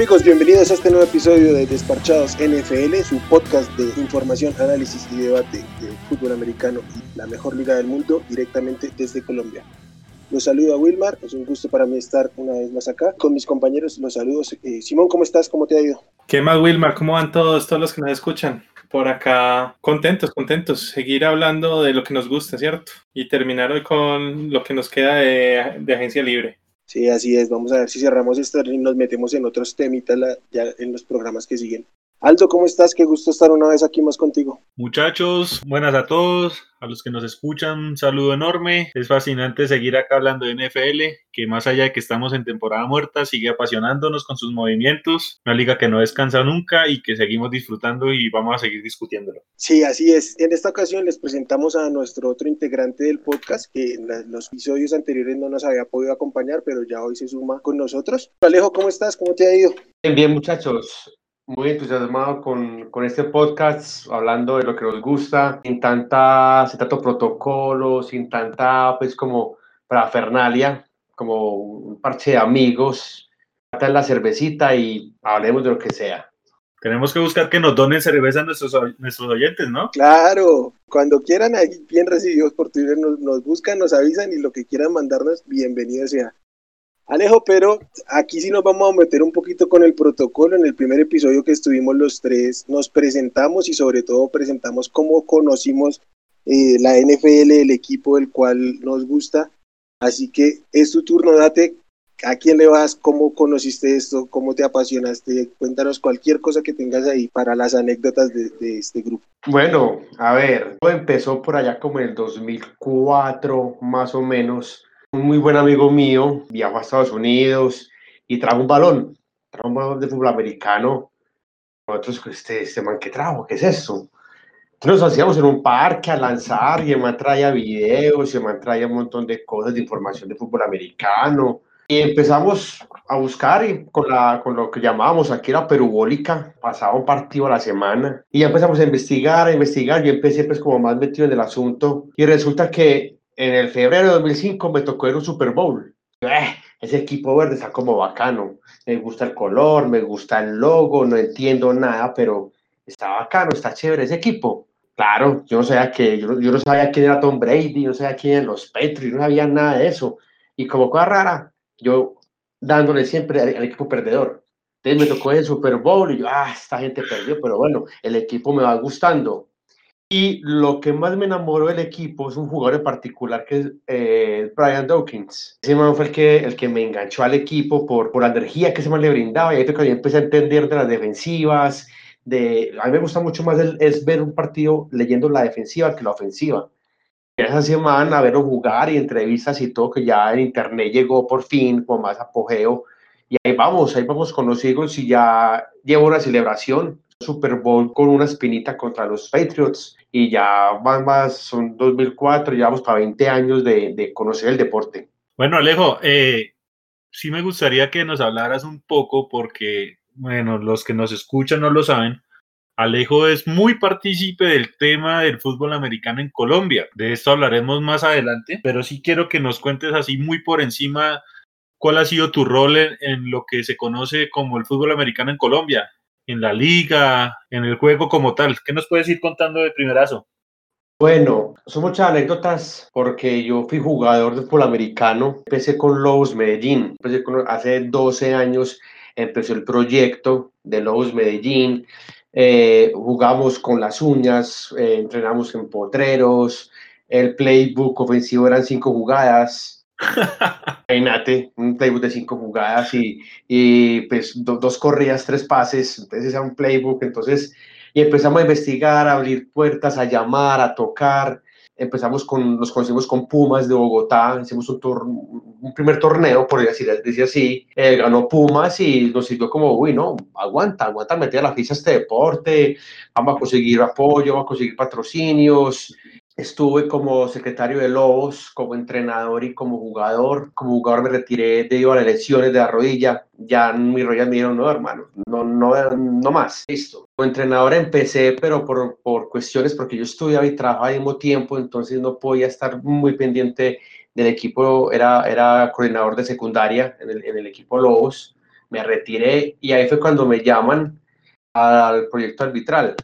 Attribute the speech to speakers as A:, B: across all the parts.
A: Amigos, bienvenidos a este nuevo episodio de Desparchados NFL, su podcast de información, análisis y debate de fútbol americano y la mejor liga del mundo directamente desde Colombia. Los saludo a Wilmar, es un gusto para mí estar una vez más acá. Con mis compañeros los saludos. Eh, Simón, ¿cómo estás? ¿Cómo te ha ido?
B: ¿Qué más, Wilmar? ¿Cómo van todos, todos los que nos escuchan? Por acá, contentos, contentos. Seguir hablando de lo que nos gusta, ¿cierto? Y terminar hoy con lo que nos queda de, de agencia libre.
A: Sí, así es. Vamos a ver si cerramos esto y nos metemos en otros temitas ya en los programas que siguen. Aldo, ¿cómo estás? Qué gusto estar una vez aquí más contigo.
C: Muchachos, buenas a todos, a los que nos escuchan, un saludo enorme. Es fascinante seguir acá hablando de NFL, que más allá de que estamos en temporada muerta, sigue apasionándonos con sus movimientos. Una liga que no descansa nunca y que seguimos disfrutando y vamos a seguir discutiéndolo.
A: Sí, así es. En esta ocasión les presentamos a nuestro otro integrante del podcast, que en los episodios anteriores no nos había podido acompañar, pero ya hoy se suma con nosotros. Alejo, ¿cómo estás? ¿Cómo te ha ido?
D: Bien, bien, muchachos muy entusiasmado con, con, este podcast, hablando de lo que nos gusta, sin tanta, sin tanto protocolo, sin tanta, pues, como parafernalia, como un parche de amigos. Trata la cervecita y hablemos de lo que sea.
C: Tenemos que buscar que nos donen cerveza a nuestros, nuestros oyentes, ¿no?
A: Claro, cuando quieran, bien recibidos por Twitter, nos, nos buscan, nos avisan y lo que quieran mandarnos, bienvenido sea. Alejo, pero aquí sí nos vamos a meter un poquito con el protocolo. En el primer episodio que estuvimos los tres, nos presentamos y sobre todo presentamos cómo conocimos eh, la NFL, el equipo del cual nos gusta. Así que es tu turno, date. ¿A quién le vas? ¿Cómo conociste esto? ¿Cómo te apasionaste? Cuéntanos cualquier cosa que tengas ahí para las anécdotas de, de este grupo.
D: Bueno, a ver, empezó por allá como en el 2004, más o menos un muy buen amigo mío viajó a Estados Unidos y trajo un balón, trajo un balón de fútbol americano. Nosotros, este, este man, ¿qué trajo? ¿Qué es eso? Nos hacíamos en un parque a lanzar y el man traía videos y el man traía un montón de cosas de información de fútbol americano. Y empezamos a buscar y con, la, con lo que llamábamos aquí la perubólica, pasaba un partido a la semana. Y ya empezamos a investigar, a investigar. Yo empecé pues como más metido en el asunto. Y resulta que en el febrero de 2005 me tocó ir un Super Bowl. Eh, ese equipo verde está como bacano. Me gusta el color, me gusta el logo, no entiendo nada, pero está bacano, está chévere ese equipo. Claro, yo no sabía que yo, yo no sabía quién era Tom Brady, no sabía quién eran los Patriots, no sabía nada de eso. Y como cosa rara, yo dándole siempre al, al equipo perdedor. Entonces me tocó el Super Bowl y yo, ah, esta gente perdió, pero bueno, el equipo me va gustando. Y lo que más me enamoró del equipo es un jugador en particular que es eh, Brian Dawkins. Ese man fue el que, el que me enganchó al equipo por, por la energía que ese man le brindaba. Y ahí cuando yo empecé a entender de las defensivas. De, a mí me gusta mucho más el, es ver un partido leyendo la defensiva que la ofensiva. Esa semana a verlo jugar y entrevistas y todo, que ya en internet llegó por fin con más apogeo. Y ahí vamos, ahí vamos con los Eagles y ya llevo una celebración Super Bowl con una espinita contra los Patriots y ya van más, son 2004, llevamos para 20 años de, de conocer el deporte.
C: Bueno, Alejo, eh, sí me gustaría que nos hablaras un poco porque, bueno, los que nos escuchan no lo saben, Alejo es muy partícipe del tema del fútbol americano en Colombia. De esto hablaremos más adelante, pero sí quiero que nos cuentes así muy por encima cuál ha sido tu rol en, en lo que se conoce como el fútbol americano en Colombia en la liga, en el juego como tal. ¿Qué nos puedes ir contando de primerazo?
D: Bueno, son muchas anécdotas porque yo fui jugador de fútbol americano. Empecé con Lobos Medellín. Hace 12 años empezó el proyecto de Lobos Medellín. Eh, jugamos con las uñas, eh, entrenamos en potreros. El playbook ofensivo eran cinco jugadas Imagínate, un playbook de cinco jugadas y, y pues dos corridas, tres pases, entonces era un playbook, entonces, y empezamos a investigar, a abrir puertas, a llamar, a tocar, empezamos con, nos conocimos con Pumas de Bogotá, hicimos un, un primer torneo, por decir, decir así, eh, ganó Pumas y nos sirvió como, uy, no, aguanta, aguanta meter la ficha a este deporte, vamos a conseguir apoyo, vamos a conseguir patrocinios, Estuve como secretario de Lobos, como entrenador y como jugador. Como jugador me retiré debido a las lesiones de la rodilla. Ya mis rodillas me dijeron, no, hermano, no, no, no más, listo. Como entrenador empecé, pero por, por cuestiones, porque yo estudiaba y trabajaba al mismo tiempo, entonces no podía estar muy pendiente del equipo. Era, era coordinador de secundaria en el, en el equipo Lobos me retiré y ahí fue cuando me llaman al proyecto arbitral.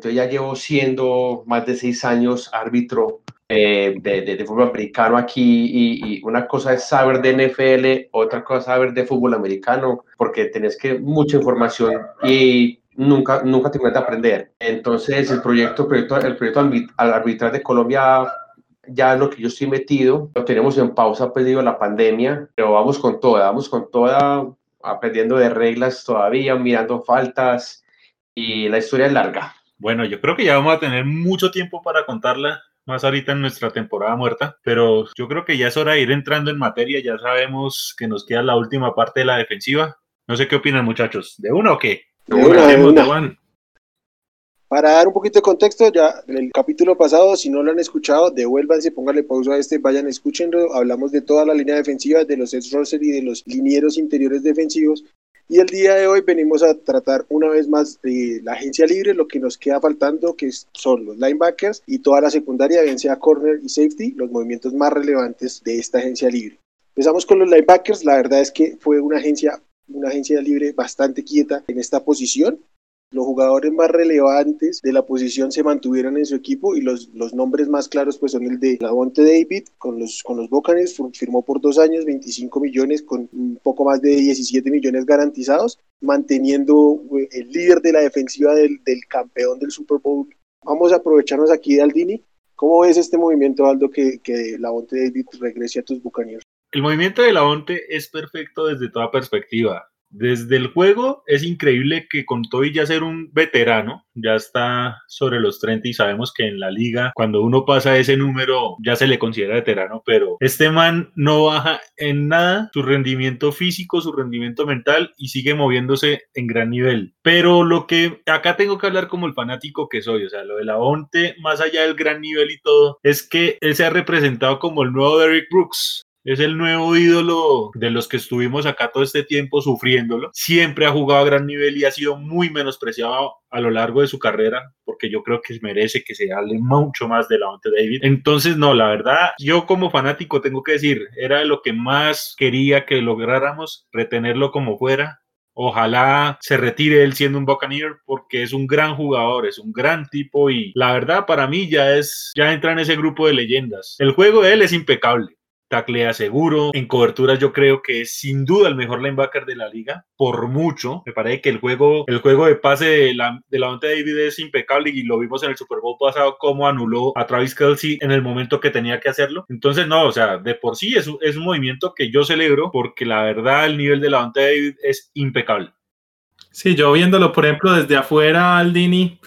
D: Entonces ya llevo siendo más de seis años árbitro eh, de, de, fútbol americano aquí y, y, una cosa es saber de NFL, otra cosa es saber de fútbol americano, porque tenés que mucha información y nunca, nunca te cuenta aprender. Entonces el proyecto, proyecto el proyecto arbitral de Colombia ya lo que yo estoy metido, lo tenemos en pausa pedido la pandemia, pero vamos con toda, vamos con toda, aprendiendo de reglas todavía, mirando faltas y la historia es larga.
C: Bueno, yo creo que ya vamos a tener mucho tiempo para contarla, más ahorita en nuestra temporada muerta, pero yo creo que ya es hora de ir entrando en materia, ya sabemos que nos queda la última parte de la defensiva. No sé qué opinan muchachos, ¿de uno o qué?
A: De una, de una. Para dar un poquito de contexto, ya en el capítulo pasado, si no lo han escuchado, devuélvanse, pónganle pausa a este, vayan, escúchenlo. Hablamos de toda la línea defensiva, de los edge y de los linieros interiores defensivos. Y el día de hoy venimos a tratar una vez más de la agencia libre, lo que nos queda faltando, que son los linebackers y toda la secundaria, bien sea corner y safety, los movimientos más relevantes de esta agencia libre. Empezamos con los linebackers, la verdad es que fue una agencia una agencia libre bastante quieta en esta posición. Los jugadores más relevantes de la posición se mantuvieron en su equipo y los, los nombres más claros pues son el de Lavonte David con los, con los Buccaneers, firmó por dos años 25 millones con un poco más de 17 millones garantizados, manteniendo eh, el líder de la defensiva del, del campeón del Super Bowl. Vamos a aprovecharnos aquí de Aldini. ¿Cómo ves este movimiento, Aldo, que, que Lavonte David regrese a tus Buccaneers?
C: El movimiento de Lavonte es perfecto desde toda perspectiva. Desde el juego es increíble que con Toy ya ser un veterano, ya está sobre los 30 y sabemos que en la liga cuando uno pasa ese número ya se le considera veterano, pero este man no baja en nada su rendimiento físico, su rendimiento mental y sigue moviéndose en gran nivel. Pero lo que acá tengo que hablar como el fanático que soy, o sea, lo de Lavonte, más allá del gran nivel y todo, es que él se ha representado como el nuevo Derrick Brooks. Es el nuevo ídolo de los que estuvimos acá todo este tiempo sufriéndolo. Siempre ha jugado a gran nivel y ha sido muy menospreciado a lo largo de su carrera, porque yo creo que merece que se hable mucho más de la Lavonte David. Entonces, no, la verdad, yo como fanático tengo que decir, era lo que más quería que lográramos, retenerlo como fuera. Ojalá se retire él siendo un Buccaneer porque es un gran jugador, es un gran tipo y la verdad para mí ya es, ya entra en ese grupo de leyendas. El juego de él es impecable taclea seguro. En coberturas yo creo que es sin duda el mejor linebacker de la liga, por mucho. Me parece que el juego, el juego de pase de la, de la David es impecable y lo vimos en el Super Bowl pasado cómo anuló a Travis Kelsey en el momento que tenía que hacerlo. Entonces, no, o sea, de por sí es, es un movimiento que yo celebro porque la verdad el nivel de la David es impecable.
B: Sí, yo viéndolo, por ejemplo, desde afuera, Aldini,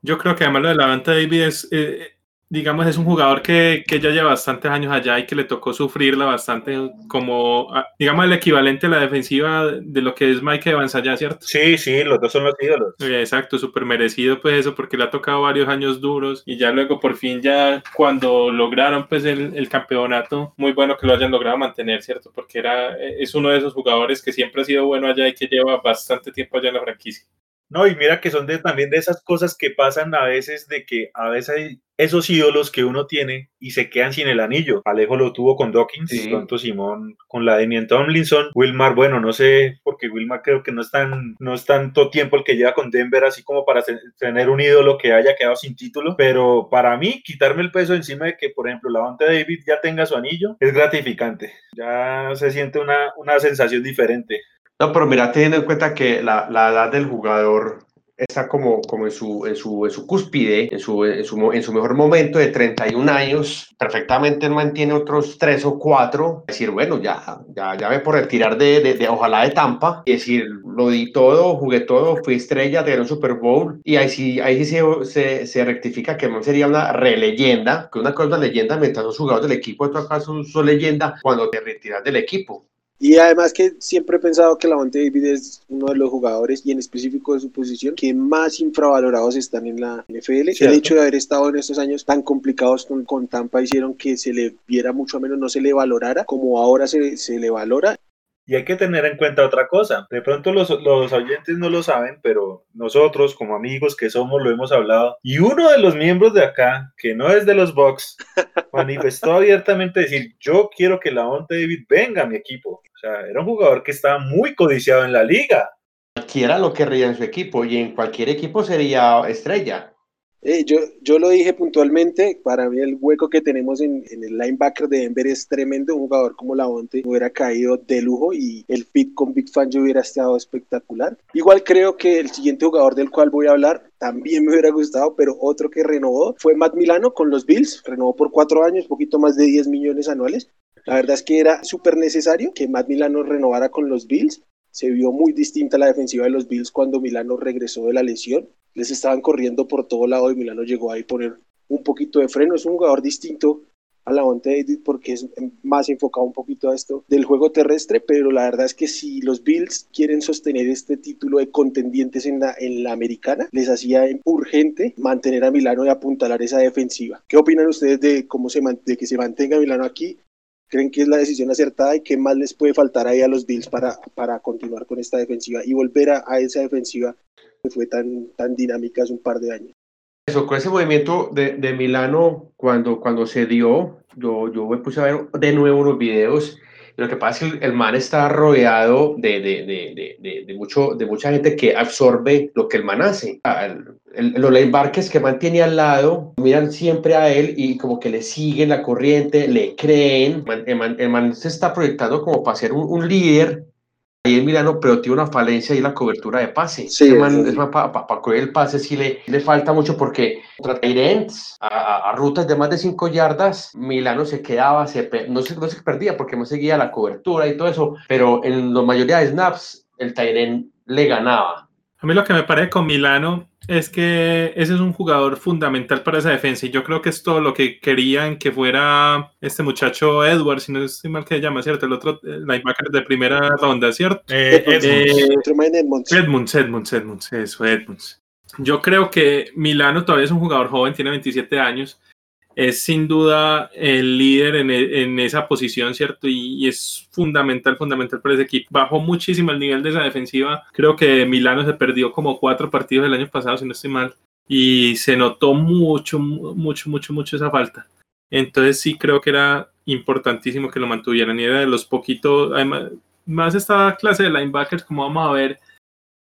B: yo creo que además lo de la David es... Eh, digamos, es un jugador que, que, ya lleva bastantes años allá y que le tocó sufrirla bastante como, ah, digamos, el equivalente a la defensiva de lo que es Mike Evans allá, ¿cierto?
C: Sí, sí, los dos son los ídolos.
B: Exacto, súper merecido pues eso, porque le ha tocado varios años duros y ya luego por fin ya cuando lograron pues el, el campeonato, muy bueno que lo hayan logrado mantener, ¿cierto? Porque era, es uno de esos jugadores que siempre ha sido bueno allá y que lleva bastante tiempo allá en la franquicia.
C: No, y mira que son de, también de esas cosas que pasan a veces, de que a veces hay esos ídolos que uno tiene y se quedan sin el anillo. Alejo lo tuvo con Dawkins, sí. pronto Simón con la de Tomlinson, Wilmar, bueno, no sé, porque Wilmar creo que no es, tan, no es tanto tiempo el que lleva con Denver, así como para tener un ídolo que haya quedado sin título, pero para mí, quitarme el peso encima de que, por ejemplo, la de David ya tenga su anillo, es gratificante. Ya se siente una, una sensación diferente.
D: No, pero mira, teniendo en cuenta que la, la edad del jugador está como, como en, su, en, su, en su cúspide, en su, en, su, en su mejor momento de 31 años, perfectamente mantiene otros 3 o 4, decir, bueno, ya, ya, ya me por retirar de, de, ojalá de Tampa, y decir, lo di todo, jugué todo, fui estrella, de un Super Bowl, y ahí sí, ahí sí se, se, se rectifica que no sería una releyenda, que una cosa es una leyenda mientras los jugadores del equipo, en todo caso, son leyenda cuando te retiras del equipo.
A: Y además que siempre he pensado que Lavonte David es uno de los jugadores, y en específico de su posición, que más infravalorados están en la NFL. ¿Cierto? El hecho de haber estado en estos años tan complicados con, con, Tampa hicieron que se le viera mucho menos, no se le valorara como ahora se, se le valora.
C: Y hay que tener en cuenta otra cosa. De pronto los, los oyentes no lo saben, pero nosotros como amigos que somos lo hemos hablado. Y uno de los miembros de acá, que no es de los Bucks, manifestó abiertamente decir, yo quiero que la David venga a mi equipo. O sea, era un jugador que estaba muy codiciado en la liga.
D: Cualquiera lo querría en su equipo y en cualquier equipo sería estrella.
A: Eh, yo, yo lo dije puntualmente, para mí el hueco que tenemos en, el linebacker de Denver es tremendo, un jugador como Lavonte hubiera caído de lujo y el fit con Big Fan yo hubiera estado espectacular. Igual creo que el siguiente jugador del cual voy a hablar también me hubiera gustado, pero otro que renovó fue Matt Milano con los Bills, renovó por cuatro años, poquito más de 10 millones anuales. La verdad es que era súper necesario que Matt Milano renovara con los Bills. Se vio muy distinta la defensiva de los Bills cuando Milano regresó de la lesión les estaban corriendo por todo lado y Milano llegó ahí a poner un poquito de freno. Es un jugador distinto a la David porque es más enfocado un poquito a esto del juego terrestre, pero la verdad es que si los Bills quieren sostener este título de contendientes en la, en la americana, les hacía urgente mantener a Milano y apuntalar esa defensiva. ¿Qué opinan ustedes de cómo se de que se mantenga Milano aquí? ¿Creen que es la decisión acertada y qué más les puede faltar ahí a los Bills para, para continuar con esta defensiva y volver a, a esa defensiva que fue tan, tan dinámica hace un par de años.
D: Eso, con ese movimiento de, de Milano, cuando, cuando se dio, yo, yo me puse a ver de nuevo unos videos. Lo que pasa es que el, man está rodeado de, de, de, de, mucho, de mucha gente que absorbe lo que el man hace. Ah, los linebackers que mantiene al lado miran siempre a él y como que le siguen la corriente, le creen. El man, se está proyectando como para ser un líder ahí en Milano, pero tiene una falencia y la cobertura de pase. Sí, es para pa, el pase sí le, le falta mucho porque contra a, a, rutas de más de 5 yardas, Milano se quedaba, se, no, se, no se perdía porque no seguía la cobertura y todo eso, pero en la mayoría de snaps el Tyrant le ganaba.
B: A mí lo que me parece con Milano es que ese es un jugador fundamental para esa defensa y yo creo que es todo lo que querían que fuera este muchacho Edwards, si no estoy mal que se llama, ¿cierto? El otro eh, linebacker de primera ronda, ¿cierto? Eh, Edmunds. Edmunds, Edmunds, Edmunds, eso, Edmunds. Yo creo que Milano todavía es un jugador joven, tiene 27 años es sin duda el líder en, e, en esa posición, ¿cierto? Y, es fundamental, fundamental para ese equipo. Bajó muchísimo el nivel de esa defensiva. Creo que Milano se perdió como cuatro partidos el año pasado, si no estoy mal. Y se notó mucho, mucho, mucho, mucho esa falta. Entonces sí creo que era importantísimo que lo mantuvieran. Y era de los poquitos, además, más esta clase de linebackers, como vamos a ver,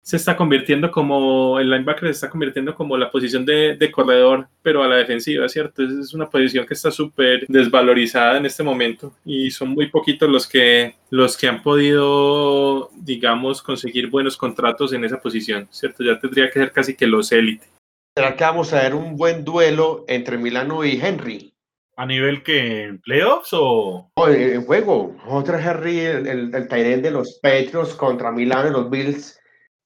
B: se está convirtiendo como, el linebacker se está convirtiendo como la posición de, de corredor, pero a la defensiva, ¿cierto? Es, una posición que está súper desvalorizada en este momento y son muy poquitos los que, los que han podido, digamos, conseguir buenos contratos en esa posición, ¿cierto? Ya tendría que ser casi que los élite.
D: ¿Será que vamos a ver un buen duelo entre Milano y Henry?
C: ¿A nivel que en playoffs o...?
D: en juego. Otro Henry, el, el, de los Patriots contra Milano y los Bills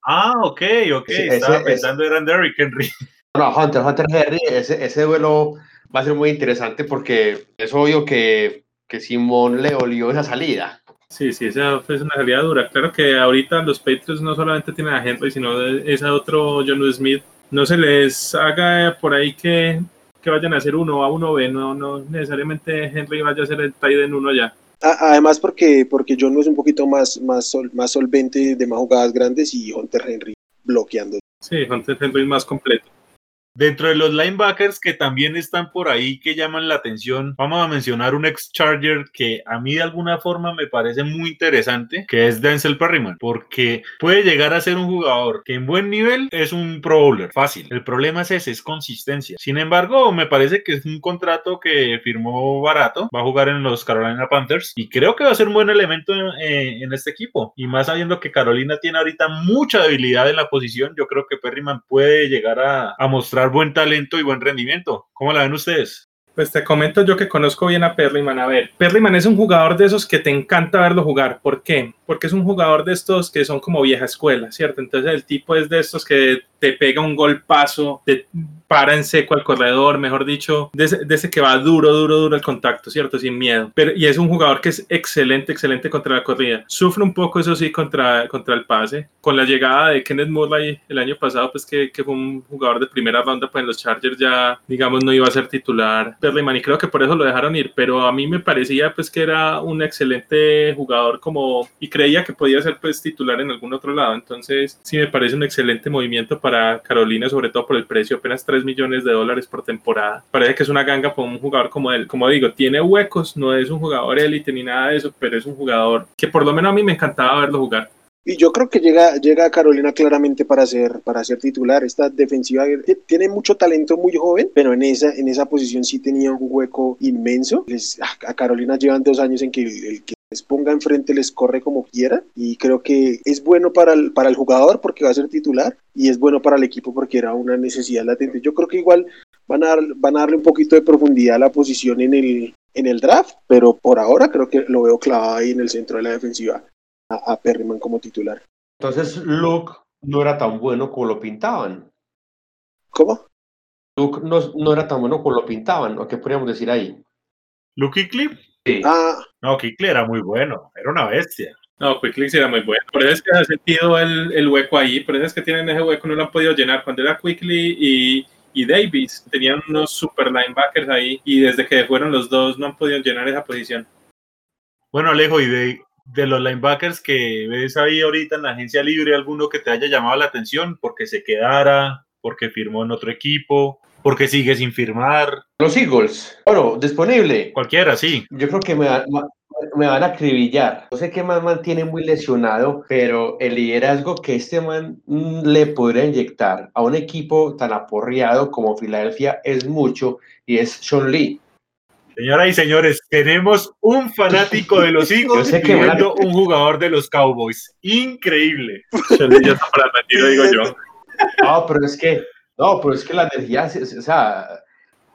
C: Ah, ok, ok. Estaba pensando era en Derrick Henry.
D: No, Hunter, Hunter Henry, ese, ese duelo va a ser muy interesante porque es obvio que, que Simón le olió esa salida.
B: Sí, sí, esa fue una salida dura. Claro que ahorita los Patriots no solamente tienen a Henry, sino ese otro John Smith. No se les haga por ahí que, que vayan a hacer uno a uno B, no, no necesariamente Henry vaya a ser el tight en uno ya.
A: Además porque, porque John es un poquito más, más, sol, más solvente de más jugadas grandes y Hunter Henry bloqueando.
B: Sí, Hunter Henry es más completo.
C: Dentro de los linebackers que también están por ahí que llaman la atención, vamos a mencionar un ex Charger que a mí de alguna forma me parece muy interesante, que es Denzel Perryman, porque puede llegar a ser un jugador que en buen nivel es un pro bowler, fácil. El problema es ese, es consistencia. Sin embargo, me parece que es un contrato que firmó barato, va a jugar en los Carolina Panthers y creo que va a ser un buen elemento en, en este equipo. Y más sabiendo que Carolina tiene ahorita mucha debilidad en la posición, yo creo que Perryman puede llegar a, a mostrar buen talento y buen rendimiento. ¿Cómo la ven ustedes?
B: Pues te comento yo que conozco bien a Perryman. A ver, Perryman es un jugador de esos que te encanta verlo jugar. ¿Por qué? Porque es un jugador de estos que son como vieja escuela, ¿cierto? Entonces el tipo es de estos que te pega un golpazo de para en seco al corredor, mejor dicho, de ese, que va duro, duro, duro el contacto, ¿cierto? Sin miedo. Pero, y es un jugador que es excelente, excelente contra la corrida. Sufre un poco, eso sí, contra, contra el pase. Con la llegada de Kenneth Murray el año pasado, pues que, que fue un jugador de primera ronda, pues en los Chargers ya, digamos, no iba a ser titular. Perryman, y creo que por eso lo dejaron ir, pero a mí me parecía pues que era un excelente jugador como, y creía que podía ser pues titular en algún otro lado. Entonces, sí me parece un excelente movimiento para Carolina, sobre todo por el precio, apenas 3 millones de dólares por temporada. Parece que es una ganga para un jugador como él. Como digo, tiene huecos, no es un jugador élite ni nada de eso, pero es un jugador que por lo menos a mí me encantaba verlo jugar.
A: Y yo creo que llega, llega a Carolina claramente para ser, para ser titular. Esta defensiva tiene mucho talento muy joven, pero en esa, en esa posición sí tenía un hueco inmenso. a Carolina llevan dos años en que el, que les ponga enfrente les corre como quiera y creo que es bueno para el, para el jugador porque va a ser titular y es bueno para el equipo porque era una necesidad latente. Yo creo que igual van a, van a darle un poquito de profundidad a la posición en el, en el draft, pero por ahora creo que lo veo clavado ahí en el centro de la defensiva a, Perryman como titular.
D: Entonces Luke no era tan bueno como lo pintaban.
A: ¿Cómo?
D: Luke no, era tan bueno como lo pintaban, ¿o qué podríamos decir ahí?
C: ¿Luke Quickly?
A: Sí. Ah.
C: No, Quickly era muy bueno, era una bestia.
B: No, Quickly sí era muy bueno. Por eso es que ha sentido el, el, hueco ahí, por eso es que tienen ese hueco, no lo han podido llenar. Cuando era Quickly y, y Davis, tenían unos super linebackers ahí y desde que fueron los dos no han podido llenar esa posición.
C: Bueno, Alejo, y de, de los linebackers que ves ahí ahorita en la agencia libre, alguno que te haya llamado la atención porque se quedara, porque firmó en otro equipo, porque sigue sin firmar.
D: Los Eagles, bueno, disponible.
C: Cualquiera, sí.
D: Yo creo que me, me van a acribillar. No sé qué man mantiene muy lesionado, pero el liderazgo que este man mm, le podría inyectar a un equipo tan aporreado como Filadelfia es mucho y es Sean Lee.
C: Señoras y señores, tenemos un fanático de los Eagles pidiendo un jugador de los Cowboys. Increíble.
B: Ya está para el digo yo.
D: No, pero es que, no, pero es que la energía, o sea,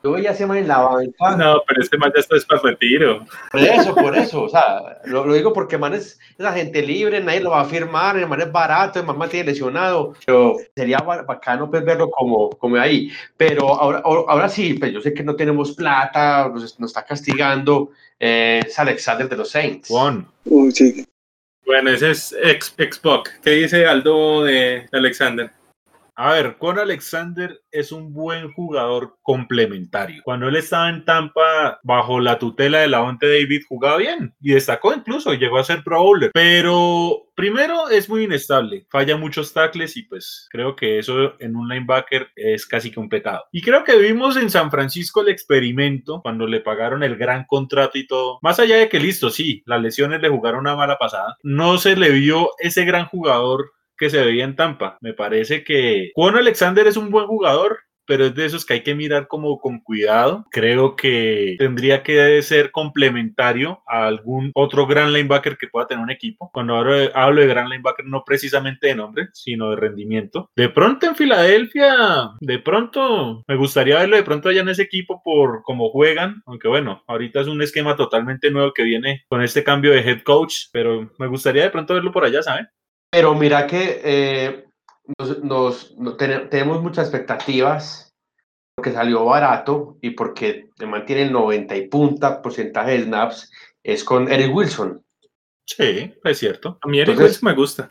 D: yo veía ese man en la banca.
B: No, pero este man ya está para retiro.
D: Por eso, por eso. O sea, lo, digo porque man es, es agente libre, nadie lo va a firmar, el man es barato, el man tiene lesionado. Pero sería bacano pues, verlo como, como ahí. Pero ahora, ahora sí, pues yo sé que no tenemos plata, nos, nos está castigando. Eh, es Alexander de los Saints.
C: Juan.
A: sí.
B: Bueno, ese es Xbox. ¿Qué dice Aldo de Alexander?
C: A ver, con Alexander es un buen jugador complementario. Cuando él estaba en Tampa bajo la tutela de la Onte David jugaba bien y destacó incluso llegó a ser pro bowler. Pero primero es muy inestable, falla muchos tackles y pues creo que eso en un linebacker es casi que un pecado. Y creo que vimos en San Francisco el experimento cuando le pagaron el gran contrato y todo. Más allá de que listo, sí, las lesiones le jugaron una mala pasada, no se le vio ese gran jugador que se veía en Tampa. Me parece que Juan Alexander es un buen jugador, pero es de esos que hay que mirar como con cuidado. Creo que tendría que ser complementario a algún otro gran linebacker que pueda tener un equipo. Cuando hablo de, gran linebacker, no precisamente de nombre, sino de rendimiento. De pronto en Filadelfia, de pronto me gustaría verlo de pronto allá en ese equipo por cómo juegan, aunque bueno, ahorita es un esquema totalmente nuevo que viene con este cambio de head coach, pero me gustaría de pronto verlo por allá, ¿saben?
D: Pero mira que eh, nos, tenemos muchas expectativas porque salió barato y porque mantiene el 90 y punta porcentaje de snaps, es con Eric Wilson.
B: Sí, es cierto. A mí Eric Wilson me gusta.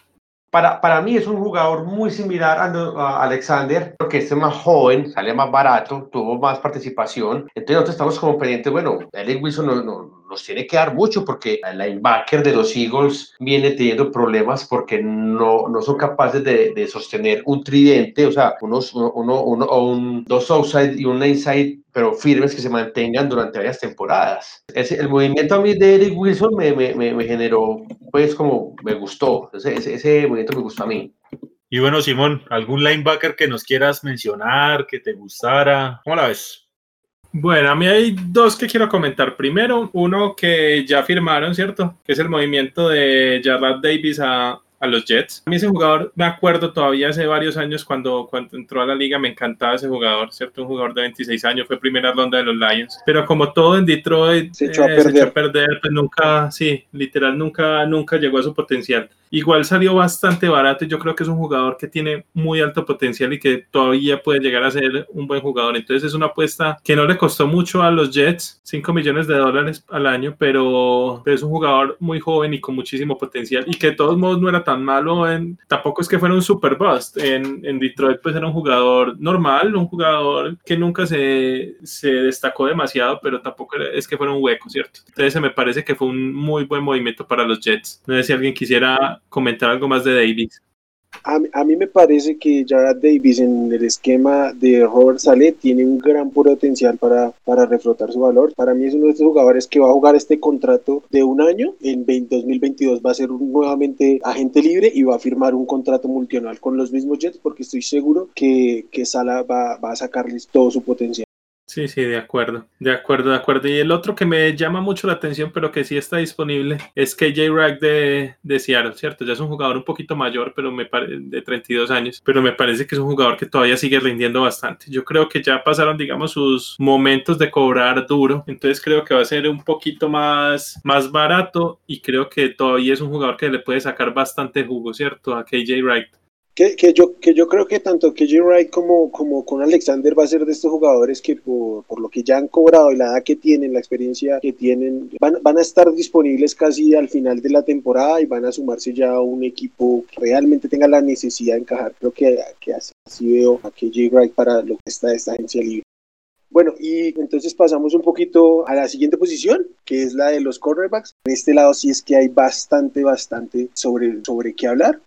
D: Para, para mí es un jugador muy similar a, Alexander, porque este es más joven, sale más barato, tuvo más participación. Entonces nosotros estamos como pendientes, bueno, Eric Wilson no, no nos tiene que dar mucho porque el linebacker de los Eagles viene teniendo problemas porque no, no son capaces de, de sostener un tridente, o sea, unos, uno, uno, o un, dos outside y un inside pero firmes que se mantengan durante varias temporadas. Ese, el movimiento a mí de Eric Wilson me, me, me, generó, pues como me gustó, ese, ese, ese movimiento me gustó a mí.
C: Y bueno, Simón, ¿algún linebacker que nos quieras mencionar, que te gustara? ¿Cómo la ves?
B: Bueno, a mí hay dos que quiero comentar. Primero, uno que ya firmaron, ¿cierto? Que es el movimiento de Jarrad Davis a, a los Jets. A mí ese jugador, me acuerdo todavía hace varios años cuando, cuando entró a la liga, me encantaba ese jugador, ¿cierto? Un jugador de 26 años, fue primera ronda de los Lions. Pero como todo en Detroit
A: se echó a perder,
B: perder pues nunca, sí, literal, nunca, nunca llegó a su potencial. Igual salió bastante barato y yo creo que es un jugador que tiene muy alto potencial y que todavía puede llegar a ser un buen jugador. Entonces es una apuesta que no le costó mucho a los Jets, 5 millones de dólares al año, pero es un jugador muy joven y con muchísimo potencial y que de todos modos no era tan malo, en, tampoco es que fuera un super bust. En, en Detroit pues era un jugador normal, un jugador que nunca se, se destacó demasiado, pero tampoco es que fuera un hueco, ¿cierto? Entonces me parece que fue un muy buen movimiento para los Jets. No sé si alguien quisiera comentar algo más de Davis.
A: A, mí me parece que Jared Davis en el esquema de Robert Saleh tiene un gran potencial para, para reflotar su valor. Para mí es uno de estos jugadores que va a jugar este contrato de un año. En 2022 va a ser nuevamente agente libre y va a firmar un contrato multianual con los mismos Jets porque estoy seguro que, que va, va a sacarles todo su potencial.
B: Sí, sí, de acuerdo, de acuerdo, de acuerdo. Y el otro que me llama mucho la atención, pero que sí está disponible, es KJ Rack de, de Seattle, ¿cierto? Ya es un jugador un poquito mayor, pero me de 32 años, pero me parece que es un jugador que todavía sigue rindiendo bastante. Yo creo que ya pasaron, digamos, sus momentos de cobrar duro, entonces creo que va a ser un poquito más, más barato y creo que todavía es un jugador que le puede sacar bastante jugo, ¿cierto? A KJ Wright.
A: Que, yo, que yo creo que tanto KJ Wright como, como con Alexander va a ser de estos jugadores que por, por, lo que ya han cobrado y la edad que tienen, la experiencia que tienen, van, van a estar disponibles casi al final de la temporada y van a sumarse ya a un equipo que realmente tenga la necesidad de encajar. Creo que, que así, veo a KJ Wright para lo que está esta agencia libre. Bueno, y entonces pasamos un poquito a la siguiente posición, que es la de los cornerbacks. En este lado sí es que hay bastante, bastante sobre, sobre qué hablar.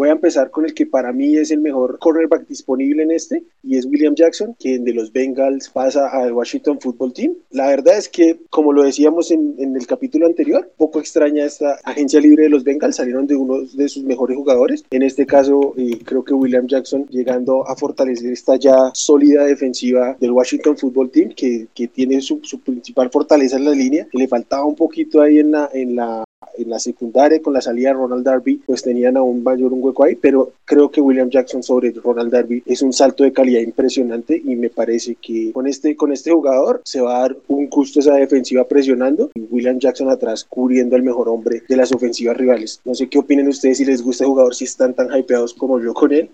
A: Voy a empezar con el que para mí es el mejor cornerback disponible en este y es William Jackson, quien de los Bengals pasa al Washington Football Team. La verdad es que, como lo decíamos en, el capítulo anterior, poco extraña esta agencia libre de los Bengals, salieron de uno de sus mejores jugadores. En este caso, eh, creo que William Jackson llegando a fortalecer esta ya sólida defensiva del Washington Football Team, que, que tiene su, su, principal fortaleza en la línea, que le faltaba un poquito ahí en la, en la en la secundaria con la salida de Ronald Darby pues tenían aún mayor un hueco ahí pero creo que William Jackson sobre Ronald Darby es un salto de calidad impresionante y me parece que con este con este jugador se va a dar un gusto esa defensiva presionando y William Jackson atrás cubriendo al mejor hombre de las ofensivas rivales no sé qué opinan ustedes si les gusta el jugador si están tan hypeados como yo con él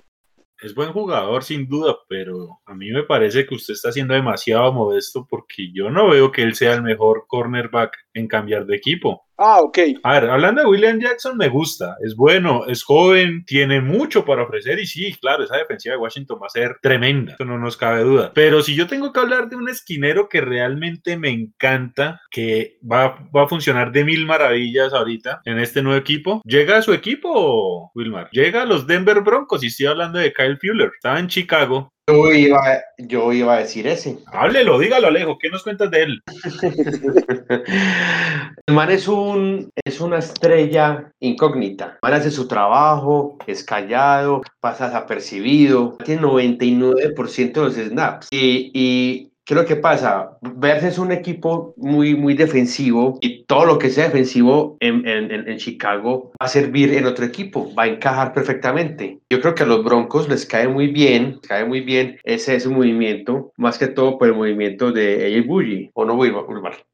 C: es buen jugador sin duda, pero a mí me parece que usted está siendo demasiado modesto porque yo no veo que él sea el mejor cornerback en cambiar de equipo.
A: Ah, ok.
C: A ver, hablando de William Jackson, me gusta, es bueno, es joven, tiene mucho para ofrecer y sí, claro, esa defensiva de Washington va a ser tremenda, eso no nos cabe duda. Pero si yo tengo que hablar de un esquinero que realmente me encanta, que va, va a funcionar de mil maravillas ahorita en este nuevo equipo, ¿llega a su equipo, Wilmar? Llega a los Denver Broncos y estoy hablando de Kyle Fuller, estaba en Chicago,
D: yo iba, yo iba a decir ese.
C: Háblelo, dígalo, Alejo. ¿Qué nos cuentas de él?
D: el man es, un, es una estrella incógnita. El man hace su trabajo, es callado, pasa desapercibido, tiene 99% de los snaps. Y, y ¿Qué es lo que pasa? Verse es un equipo muy, muy defensivo y todo lo que sea defensivo en, en, en, Chicago va a servir en otro equipo, va a encajar perfectamente. Yo creo que a los Broncos les cae muy bien, cae muy bien ese, ese movimiento, más que todo por el movimiento de AJ Bully, ¿o no, Wilmar?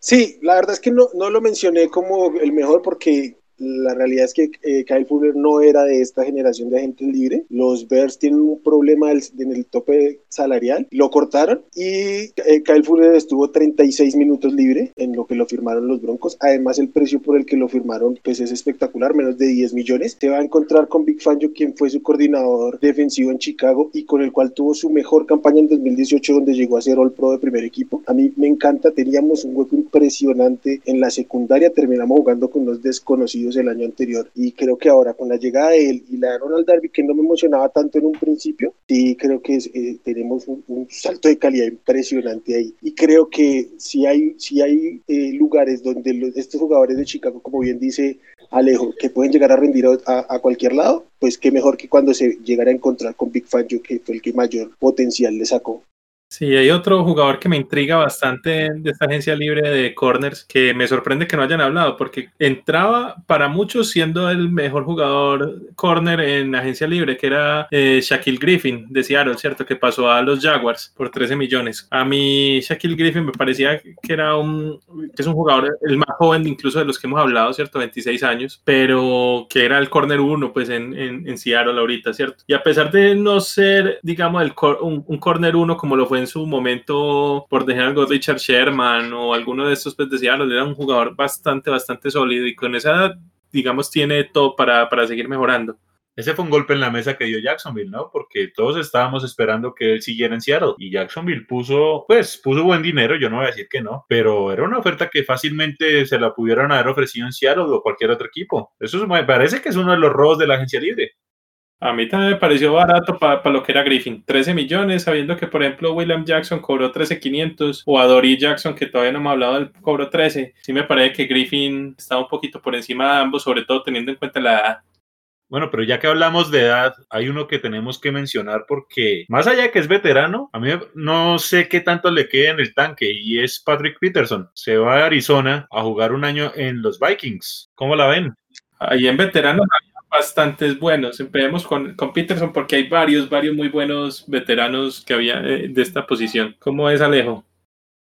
A: Sí, la verdad es que no, no lo mencioné como el mejor porque la realidad es que eh, Kyle Fuller no era de esta generación de agentes libre. Los Bears tienen un problema en el tope salarial. Lo cortaron y eh, Kyle Fuller estuvo 36 minutos libre en lo que lo firmaron los Broncos. Además, el precio por el que lo firmaron pues es espectacular, menos de 10 millones. Se va a encontrar con Big Fangio, quien fue su coordinador defensivo en Chicago y con el cual tuvo su mejor campaña en 2018, donde llegó a ser All Pro de primer equipo. A mí me encanta, teníamos un hueco impresionante en la secundaria. Terminamos jugando con unos desconocidos el año anterior. Y creo que ahora con la llegada de él y la de Ronald Darby, que no me emocionaba tanto en un principio, sí creo que eh, tenemos un, salto de calidad impresionante ahí. Y creo que si hay, si hay eh, lugares donde estos jugadores de Chicago, como bien dice Alejo, que pueden llegar a rendir a, cualquier lado, pues qué mejor que cuando se llegara a encontrar con Big Fangio, que fue el que mayor potencial le sacó.
B: Sí, hay otro jugador que me intriga bastante de esta agencia libre de corners que me sorprende que no hayan hablado porque entraba para muchos siendo el mejor jugador corner en agencia libre, que era eh, Shaquille Griffin de Seattle, ¿cierto? Que pasó a los Jaguars por 13 millones. A mí Shaquille Griffin me parecía que era un, que es un jugador el más joven incluso de los que hemos hablado, ¿cierto? 26 años, pero que era el corner uno pues en, en, en Seattle ahorita, ¿cierto? Y a pesar de no ser, digamos, el un, un corner uno como lo fue en su momento, por ejemplo, Richard Sherman o alguno de estos, pues decía, era un jugador bastante, bastante sólido y con esa edad, digamos, tiene todo para, para seguir mejorando.
C: Ese fue un golpe en la mesa que dio Jacksonville, ¿no? Porque todos estábamos esperando que él siguiera en Seattle y Jacksonville puso, pues, puso buen dinero, yo no voy a decir que no, pero era una oferta que fácilmente se la pudieran haber ofrecido en Seattle o cualquier otro equipo. Eso me parece que es uno de los robos de la agencia libre.
B: A mí también me pareció barato para lo que era Griffin. 13 millones, sabiendo que, por ejemplo, William Jackson cobró 13,500 o a Dory Jackson, que todavía no me ha hablado del cobro 13. Sí me parece que Griffin está un poquito por encima de ambos, sobre todo teniendo en cuenta la edad.
C: Bueno, pero ya que hablamos de edad, hay uno que tenemos que mencionar porque, más allá de que es veterano, a mí no sé qué tanto le queda en el tanque y es Patrick Peterson. Se va a Arizona a jugar un año en los Vikings. ¿Cómo la ven?
B: Ahí en veterano bastantes buenos. Empecemos con, con, Peterson porque hay varios, varios muy buenos veteranos que había eh, de esta posición. ¿Cómo es Alejo?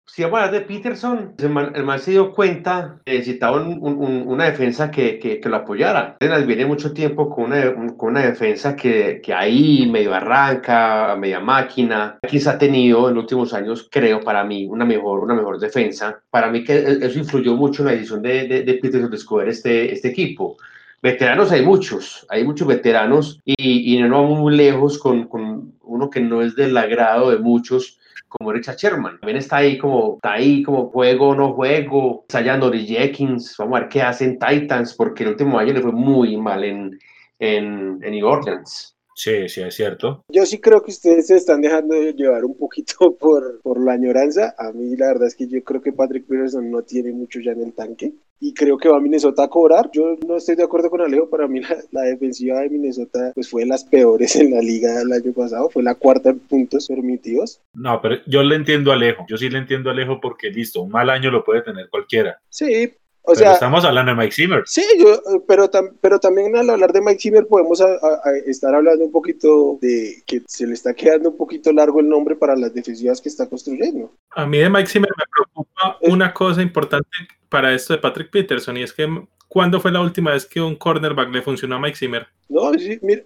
D: Si vamos a hablar de Peterson, el man, se dio cuenta necesitaba un, un, una defensa que, que, que, lo apoyara. Viene mucho tiempo con una, con una defensa que, que, ahí medio arranca, media máquina. Quizá ha tenido en los últimos años, creo, para mí, una mejor, una mejor defensa. Para mí que eso influyó mucho en la decisión de, de, de Peterson de escoger este, este equipo. Veteranos hay muchos, hay muchos veteranos y, y no vamos muy lejos con, con, uno que no es del agrado de muchos, como Richard Sherman. También está ahí como, está ahí como juego no juego. Está allá Nori Jenkins, vamos a ver qué hacen Titans, porque el último año le fue muy mal en, en, en New Orleans.
C: Sí, sí, es cierto.
A: Yo sí creo que ustedes se están dejando llevar un poquito por, por la añoranza. A mí la verdad es que yo creo que Patrick Peterson no tiene mucho ya en el tanque y creo que va a Minnesota a cobrar. Yo no estoy de acuerdo con Alejo, para mí la, la, defensiva de Minnesota pues fue de las peores en la liga el año pasado, fue la cuarta en puntos permitidos.
C: No, pero yo le entiendo a Alejo, yo sí le entiendo a Alejo porque listo, un mal año lo puede tener cualquiera.
A: Sí,
C: o pero sea, estamos hablando de Mike Zimmer.
A: Sí, yo, pero, tam, pero también al hablar de Mike Zimmer podemos a, a, a estar hablando un poquito de que se le está quedando un poquito largo el nombre para las defensivas que está construyendo.
B: A mí de Mike Zimmer me preocupa es, una cosa importante para esto de Patrick Peterson y es que ¿cuándo fue la última vez que un cornerback le funcionó a Mike Zimmer?
A: No,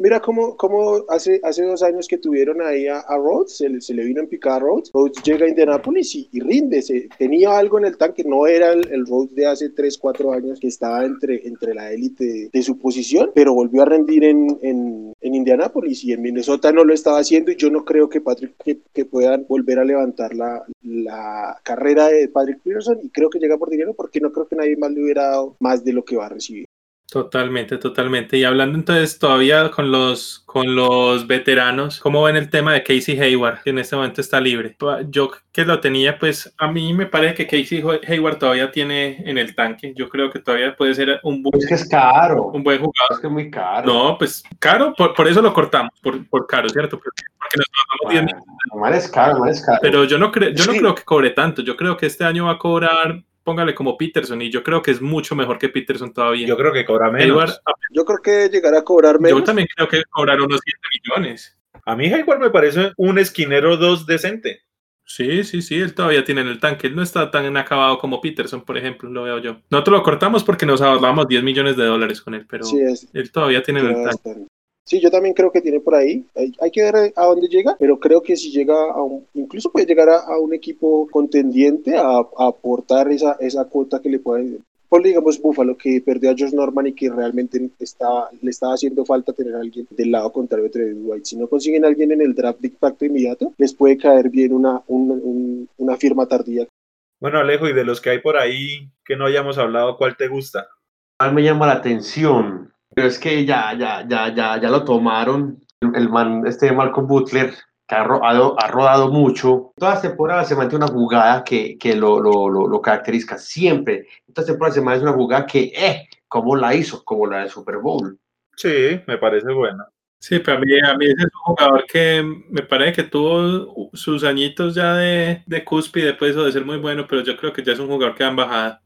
A: mira cómo, cómo hace, hace dos años que tuvieron ahí a, Rhodes, se le, vino en picada a Rhodes, Rhodes llega a Indianapolis y, rinde, se, tenía algo en el tanque, no era el, Rhodes de hace 3, 4 años que estaba entre, la élite de, su posición, pero volvió a rendir en, en, Indianapolis y en Minnesota no lo estaba haciendo y yo no creo que Patrick que puedan volver a levantar la, la carrera de Patrick Peterson y creo que llega por dinero porque no creo que nadie más le hubiera dado más de lo que va a recibir.
B: Totalmente, totalmente. Y hablando entonces todavía con los, con los veteranos, ¿cómo ven el tema de Casey Hayward, que en este momento está libre? Yo que lo tenía, pues a mí me parece que Casey Hayward todavía tiene en el tanque. Yo creo que todavía puede ser un buen,
D: es que es caro.
B: Un buen jugador.
D: Es que es muy caro.
B: No, pues caro, por, por eso lo cortamos, por, por caro, ¿cierto? Porque, porque nos
D: bueno, mal es caro, es caro.
B: Pero yo no, creo, yo no sí. creo que cobre tanto. Yo creo que este año va a cobrar póngale como Peterson y yo creo que es mucho mejor que Peterson todavía.
C: Yo creo que cobra menos. Hayward,
A: yo creo que llegará a cobrar menos.
B: Yo también creo que cobrar unos 7 millones.
C: A mí Hayward me parece un esquinero 2 decente.
B: Sí, sí, sí, él todavía tiene en el tanque. Él no está tan acabado como Peterson, por ejemplo, lo veo yo. Nosotros lo cortamos porque nos ahorramos 10 millones de dólares con él, pero
A: sí, es,
B: él todavía tiene en el tanque.
A: Sí, yo también creo que tiene por ahí. Hay, hay, que ver a dónde llega, pero creo que si llega a un, incluso puede llegar a, a un equipo contendiente a, a, aportar esa, esa cuota que le puede, por digamos Buffalo, que perdió a Josh Norman y que realmente está, le estaba haciendo falta tener a alguien del lado contrario de Travis White. Si no consiguen a alguien en el draft de impacto inmediato, les puede caer bien una, un, un, una firma tardía.
C: Bueno, Alejo, y de los que hay por ahí que no hayamos hablado, ¿cuál te gusta?
D: ¿Cuál me llama la atención? Pero es que ya, ya, ya, ya, ya lo tomaron. El man, este Malcolm Butler, que ha rodado, ha rodado mucho. Todas las temporadas se mantiene una jugada que, que lo, lo, lo, lo, caracteriza siempre. Todas las temporadas se mantiene una jugada que, eh, ¿cómo la hizo? Como la del Super Bowl.
C: Sí, me parece buena.
B: Sí, pero a mí, a mí ese es un jugador que me parece que tuvo sus añitos ya de, de cúspide, pues, o de ser muy bueno, pero yo creo que ya es un jugador que va en bajada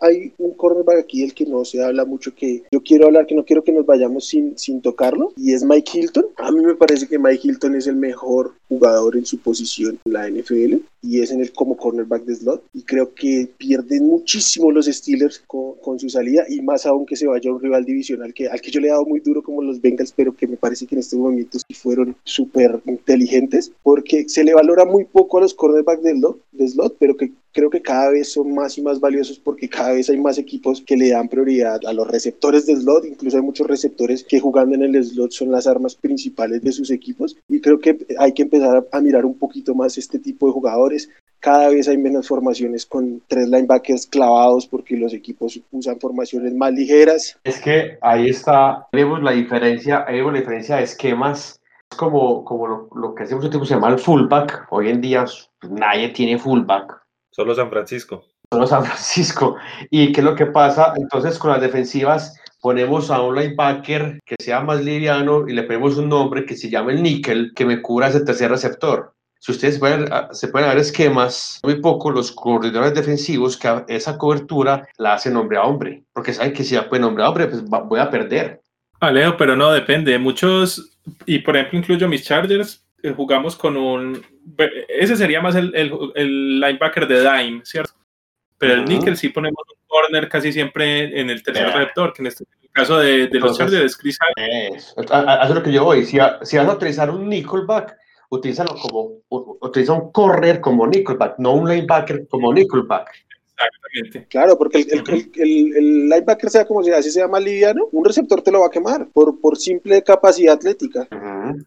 A: hay un cornerback aquí del que no se habla mucho que yo quiero hablar, que no quiero que nos vayamos sin, sin tocarlo, y es Mike Hilton. A mí me parece que Mike Hilton es el mejor jugador en su posición en la NFL y es en el como cornerback de slot y creo que pierden muchísimo los Steelers con, con, su salida y más aún que se vaya un rival divisional que, al que yo le he dado muy duro como los Bengals pero que me parece que en estos momentos sí fueron súper inteligentes porque se le valora muy poco a los cornerbacks de slot, de slot pero que creo que cada vez son más y más valiosos porque cada vez hay más equipos que le dan prioridad a los receptores de slot, incluso hay muchos receptores que jugando en el slot son las armas principales de sus equipos y creo que hay que empezar a mirar un poquito más este tipo de jugadores. Cada vez hay menos formaciones con tres linebackers clavados porque los equipos usan formaciones más ligeras.
D: Es que ahí está, vemos la diferencia, vemos la diferencia de esquemas es como, como lo, lo, que hace mucho tiempo se llama el fullback. Hoy en día nadie tiene fullback.
C: Solo San Francisco.
D: Solo San Francisco. ¿Y qué es lo que pasa? Entonces, con las defensivas, ponemos a un linebacker que sea más liviano y le ponemos un nombre que se llama el níquel, que me cura ese tercer receptor. Si ustedes pueden, ah, se pueden ver esquemas, muy poco los corredores defensivos que esa cobertura la hacen hombre a hombre, porque saben que si la pueden hombre a hombre, pues voy a perder.
B: Alejo, pero no depende. Muchos, y por ejemplo, incluyo mis Chargers, jugamos con un. Ese sería más el, el, el linebacker de dime, ¿cierto? Pero el nickel sí ponemos un corner casi siempre en el tercer receptor, que en este caso de, de los Chargers es Chris
D: es lo que yo voy. Si, si vas a utilizar un nickelback, utilízalo como. Utiliza un corner como nickelback, no un linebacker como nickelback.
B: Exactamente.
A: Claro, porque el, el, el, el, linebacker sea como sea, así sea más liviano, un receptor te lo va a quemar por, por simple capacidad atlética.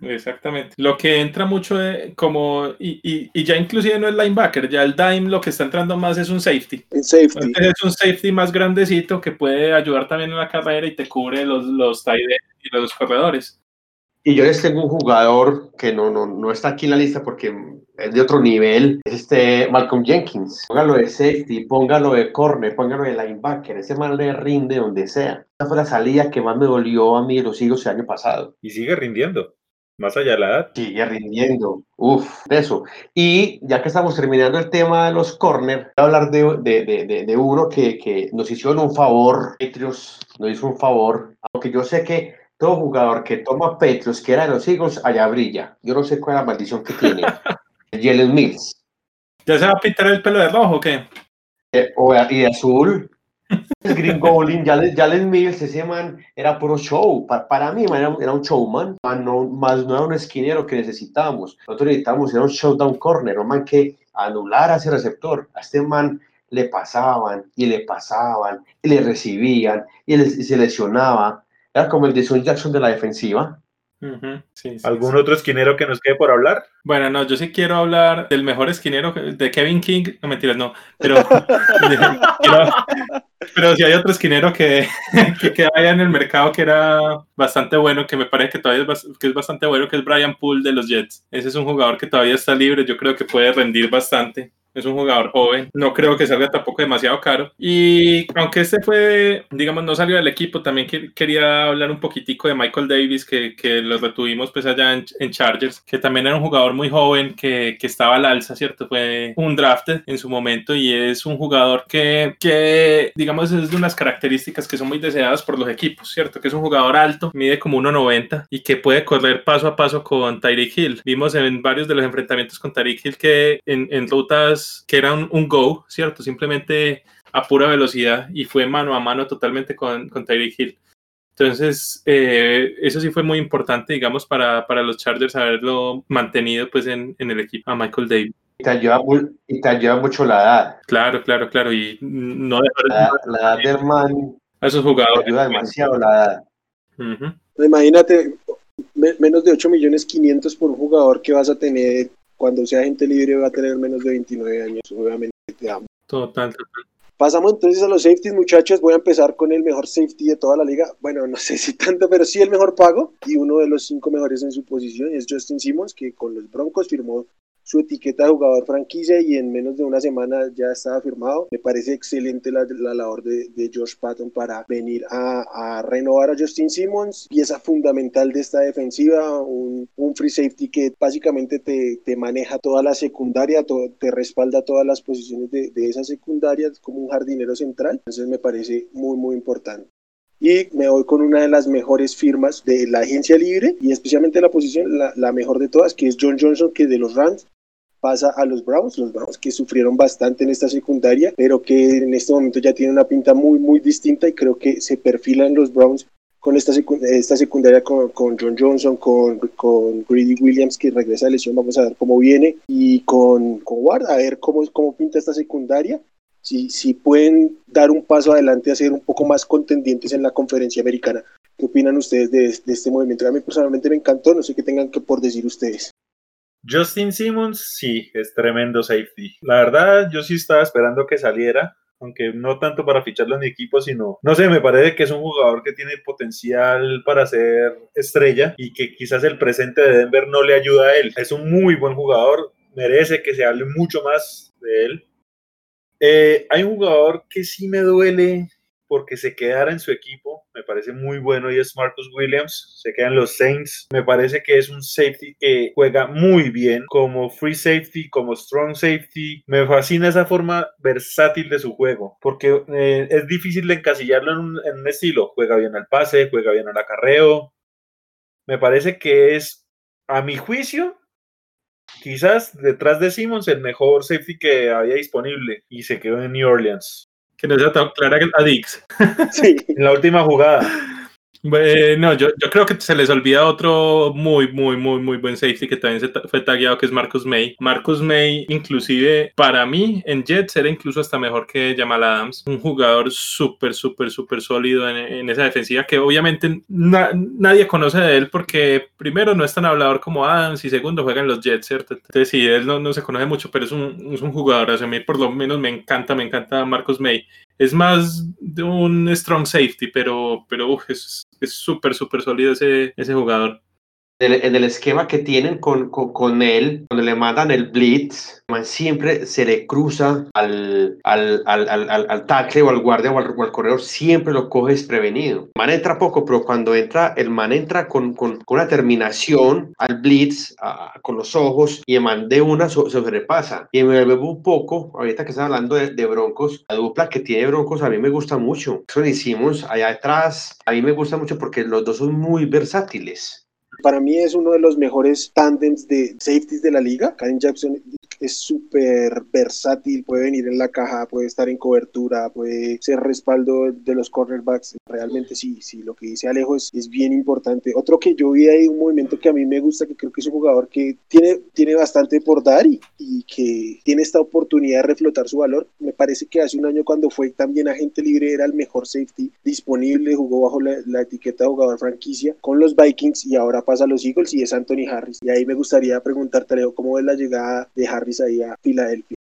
B: Exactamente. Lo que entra mucho como, y, y, y, ya inclusive no es linebacker, ya el dime lo que está entrando más es un safety.
A: En safety.
B: es un safety más grandecito que puede ayudar también en la carrera y te cubre los, los tight y los corredores.
D: Y yo les tengo un jugador que no, no, no está aquí en la lista porque es de otro nivel, es este Malcolm Jenkins. Póngalo de safety, póngalo de corner, póngalo de linebacker, ese man le rinde donde sea. Esa fue la salida que más me dolió a mí de los hijos el año pasado.
C: Y sigue rindiendo, más allá de la edad.
D: Sigue rindiendo, uf, eso. Y ya que estamos terminando el tema de los corners, voy a hablar de, de, de, de uno que, que, nos hicieron un favor, Patriots nos hizo un favor, aunque yo sé que todo jugador que toma Petros, que era de los Eagles, allá brilla. Yo no sé cuál es la maldición que tiene. Jalen Mills.
B: ¿Ya se va a pintar el pelo de rojo o qué?
D: Eh, o, y de azul. El Green Goblin, Jalen, Mills, ese man era puro show. Para, para mí, man, era, era, un showman. Man, no, más no era un esquinero que necesitábamos. Nosotros necesitábamos, era un showdown corner, un man que anulara ese receptor. A este man le pasaban y le pasaban y le recibían y, le, y se lesionaba era como el de Son Jackson de la defensiva.
B: Uh -huh. sí, sí,
C: ¿Algún sí. otro esquinero que nos quede por hablar?
B: Bueno, no, yo sí quiero hablar del mejor esquinero de Kevin King. No mentiras, no. Pero, pero, pero si hay otro esquinero que, que queda allá en el mercado que era bastante bueno, que me parece que todavía es, que es bastante bueno, que es Brian Poole de los Jets. Ese es un jugador que todavía está libre. Yo creo que puede rendir bastante es un jugador joven, no creo que salga tampoco demasiado caro. Y aunque este fue, digamos, no salió del equipo, también que, quería hablar un poquitico de Michael Davis, que, que lo retuvimos pues allá en, en, Chargers, que también era un jugador muy joven, que, que estaba al alza, ¿cierto? Fue un draft en su momento y es un jugador que, que, digamos, es de unas características que son muy deseadas por los equipos, ¿cierto? Que es un jugador alto, mide como 1,90 y que puede correr paso a paso con Tyreek Hill. Vimos en varios de los enfrentamientos con Tyreek Hill que en, en rutas que era un, un, go, ¿cierto? Simplemente a pura velocidad y fue mano a mano totalmente con, con Tyreek Hill. Entonces, eh, eso sí fue muy importante, digamos, para, para los Chargers haberlo mantenido pues en, en el equipo, a Michael Davis.
D: Y te, ayuda, y te ayuda mucho la edad.
B: Claro, claro, claro. Y no
D: la, la edad del man.
B: A esos jugadores.
D: Te ayuda demasiado la edad.
B: Uh -huh.
A: Imagínate, menos de 8 millones 500 por un jugador que vas a tener cuando sea gente libre va a tener menos de 29 años, obviamente te amo.
B: Total, total.
A: Pasamos entonces a los safeties, muchachos. Voy a empezar con el mejor safety de toda la liga. Bueno, no sé si tanto, pero sí el mejor pago y uno de los cinco mejores en su posición es Justin Simmons, que con los Broncos firmó su etiqueta de jugador franquicia y en menos de una semana ya estaba firmado. Me parece excelente la, la labor de, de, George Patton para venir a, renovar a Justin Simmons, pieza fundamental de esta defensiva, un, free safety que básicamente te, te maneja toda la secundaria, te respalda todas las posiciones de, de esa secundaria como un jardinero central. Entonces me parece muy, muy importante y me voy con una de las mejores firmas de la agencia libre y especialmente la posición, la, la, mejor de todas, que es John Johnson, que de los Rams pasa a los Browns, los Browns que sufrieron bastante en esta secundaria, pero que en este momento ya tienen una pinta muy, muy distinta y creo que se perfilan los Browns con esta, esta secundaria con, con, John Johnson, con, con Greedy Williams que regresa de lesión, vamos a ver cómo viene, y con, con Ward, a ver cómo, cómo pinta esta secundaria si, si pueden dar un paso adelante a ser un poco más contendientes en la conferencia americana. ¿Qué opinan ustedes de, de, este movimiento? A mí personalmente me encantó, no sé qué tengan que por decir ustedes.
C: Justin Simmons, sí, es tremendo safety. La verdad, yo sí estaba esperando que saliera, aunque no tanto para ficharlo en mi equipo, sino, no sé, me parece que es un jugador que tiene potencial para ser estrella y que quizás el presente de Denver no le ayuda a él. Es un muy buen jugador, merece que se hable mucho más de él eh, hay un jugador que sí me duele porque se quedara en su equipo, me parece muy bueno y es Marcus Williams, se quedan los Saints, me parece que es un safety que juega muy bien como free safety, como strong safety, me fascina esa forma versátil de su juego, porque eh, es difícil de encasillarlo en un, en un estilo, juega bien al pase, juega bien al acarreo, me parece que es, a mi juicio, quizás detrás de Simmons el mejor safety que había disponible y se quedó en New Orleans.
B: Que no sea tan clara a Dix.
C: Sí. en la última jugada.
B: Bueno, yo, yo creo que se les olvida otro muy, muy, muy, muy buen safety que también se fue tagueado, que es Marcus May. Marcus May, inclusive, para mí, en Jets era incluso hasta mejor que Jamal Adams. Un jugador súper, súper, súper sólido en, en, esa defensiva que obviamente na, nadie conoce de él porque, primero, no es tan hablador como Adams y segundo, juega en los Jets, ¿cierto? Entonces, sí, él no, no se conoce mucho, pero es un, un jugador. A mí, por lo menos, me encanta, me encanta Marcus May es más de un strong safety, pero, pero uf, es súper, súper sólido ese, ese jugador
D: en el esquema que tienen con, con, con, él, cuando le mandan el blitz, siempre se le cruza al, al, al, al, al tackle o al guardia o al, o al, corredor, siempre lo coge desprevenido. El man entra poco, pero cuando entra, el man entra con, con, con una terminación al blitz, uh, con los ojos, y el man de una se sobrepasa. Y me bebo un poco, ahorita que estás hablando de, de, Broncos, la dupla que tiene Broncos a mí me gusta mucho. Eso lo hicimos allá atrás, a mí me gusta mucho porque los dos son muy versátiles.
A: Para mí es uno de los mejores tandems de safeties de la liga. Karen Jackson es súper versátil, puede venir en la caja, puede estar en cobertura, puede ser respaldo de los cornerbacks. Realmente sí, sí, lo que dice Alejo es, es bien importante. Otro que yo vi ahí, un movimiento que a mí me gusta, que creo que es un jugador que tiene, tiene bastante por dar y, y que tiene esta oportunidad de reflotar su valor. Me parece que hace un año cuando fue también agente libre era el mejor safety disponible, jugó bajo la, la etiqueta de jugador franquicia con los Vikings y ahora pasa a los Eagles y es Anthony Harris. Y ahí me gustaría preguntarte, Alejo, ¿cómo es la llegada de Harris ahí a Filadelfia?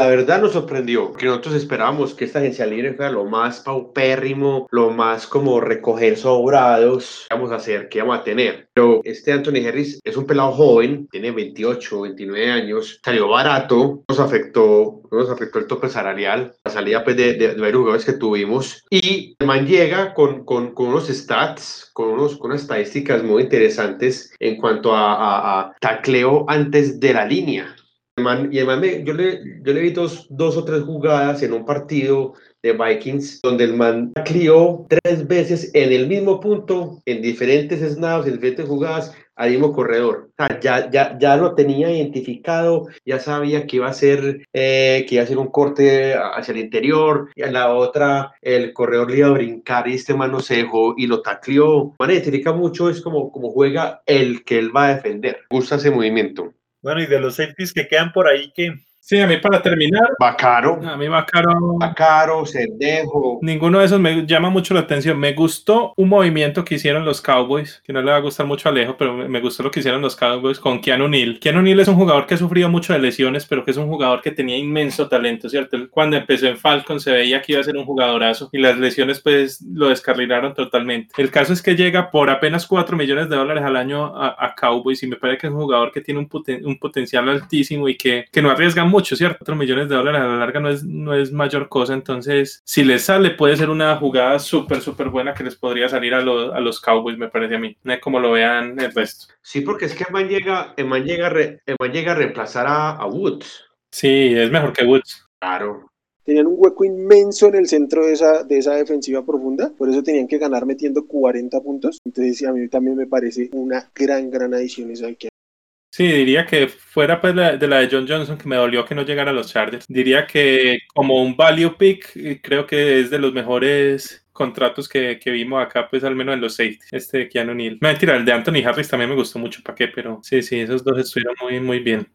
D: La verdad nos sorprendió, que nosotros esperábamos que esta agencia libre fuera lo más paupérrimo, lo más como recoger sobrados vamos a hacer, que vamos a tener. Pero este Anthony Harris es un pelado joven, tiene 28, 29 años, salió barato, nos afectó, nos afectó el tope salarial, la salida pues, de, de, de varios jugadores que tuvimos. Y el man llega con, con, con unos stats, con, unos, con unas estadísticas muy interesantes en cuanto a, a, a tacleo antes de la línea Man, y el man me, yo, le, yo le vi dos, dos o tres jugadas en un partido de Vikings donde el man crió tres veces en el mismo punto, en diferentes snaps, en diferentes jugadas, al mismo corredor. O sea, ya, ya, ya lo tenía identificado, ya sabía que iba a ser, eh, que iba a hacer un corte hacia el interior, y a la otra el corredor le iba a brincar y este man no se dejó y lo tacleó. Man identifica mucho, es como, como juega el que él va a defender. Gusta ese movimiento.
C: Bueno, y de los safeties que quedan por ahí, que
B: Sí, a mí para terminar,
D: Va caro,
B: a mí va caro.
D: va caro, Cerdejo.
B: Ninguno de esos me llama mucho la atención. Me gustó un movimiento que hicieron los Cowboys, que no le va a gustar mucho a Alejo, pero me- gustó lo que hicieron los Cowboys con Keanu Neal. Keanu Neal es un jugador que ha sufrido mucho de lesiones, pero que es un jugador que tenía inmenso talento, ¿cierto? Cuando empezó en Falcon se veía que iba a ser un jugadorazo y las lesiones pues lo descarrilaron totalmente. El caso es que llega por apenas 4 millones de dólares al año a, a Cowboys y me parece que es un jugador que tiene un, poten- un potencial altísimo y que, que no arriesga mucho, ¿cierto? 4 millones de dólares a la larga no es, no es mayor cosa, entonces si les sale puede ser una jugada súper, súper buena que les podría salir a, los a los Cowboys, me parece a mí. No es como lo vean el resto.
D: Sí, porque es que el man llega, el man llega, a re- llega a reemplazar a, a Woods.
B: Sí, es mejor que Woods.
D: Claro.
A: Tenían un hueco inmenso en el centro de esa, de esa defensiva profunda, por eso tenían que ganar metiendo 40 puntos. Entonces, a mí también me parece una gran, gran adición esa que
B: Sí, diría que fuera pues de la de John Johnson, que me dolió que no llegara a los Chargers. Diría que como un value pick, eh, creo que es de los mejores contratos que, que vimos acá, pues al menos en los safety, este de Keanu Neal. Mentira, el de Anthony Harris también me gustó mucho, ¿para qué? Pero sí, sí, esos dos estuvieron muy, muy bien.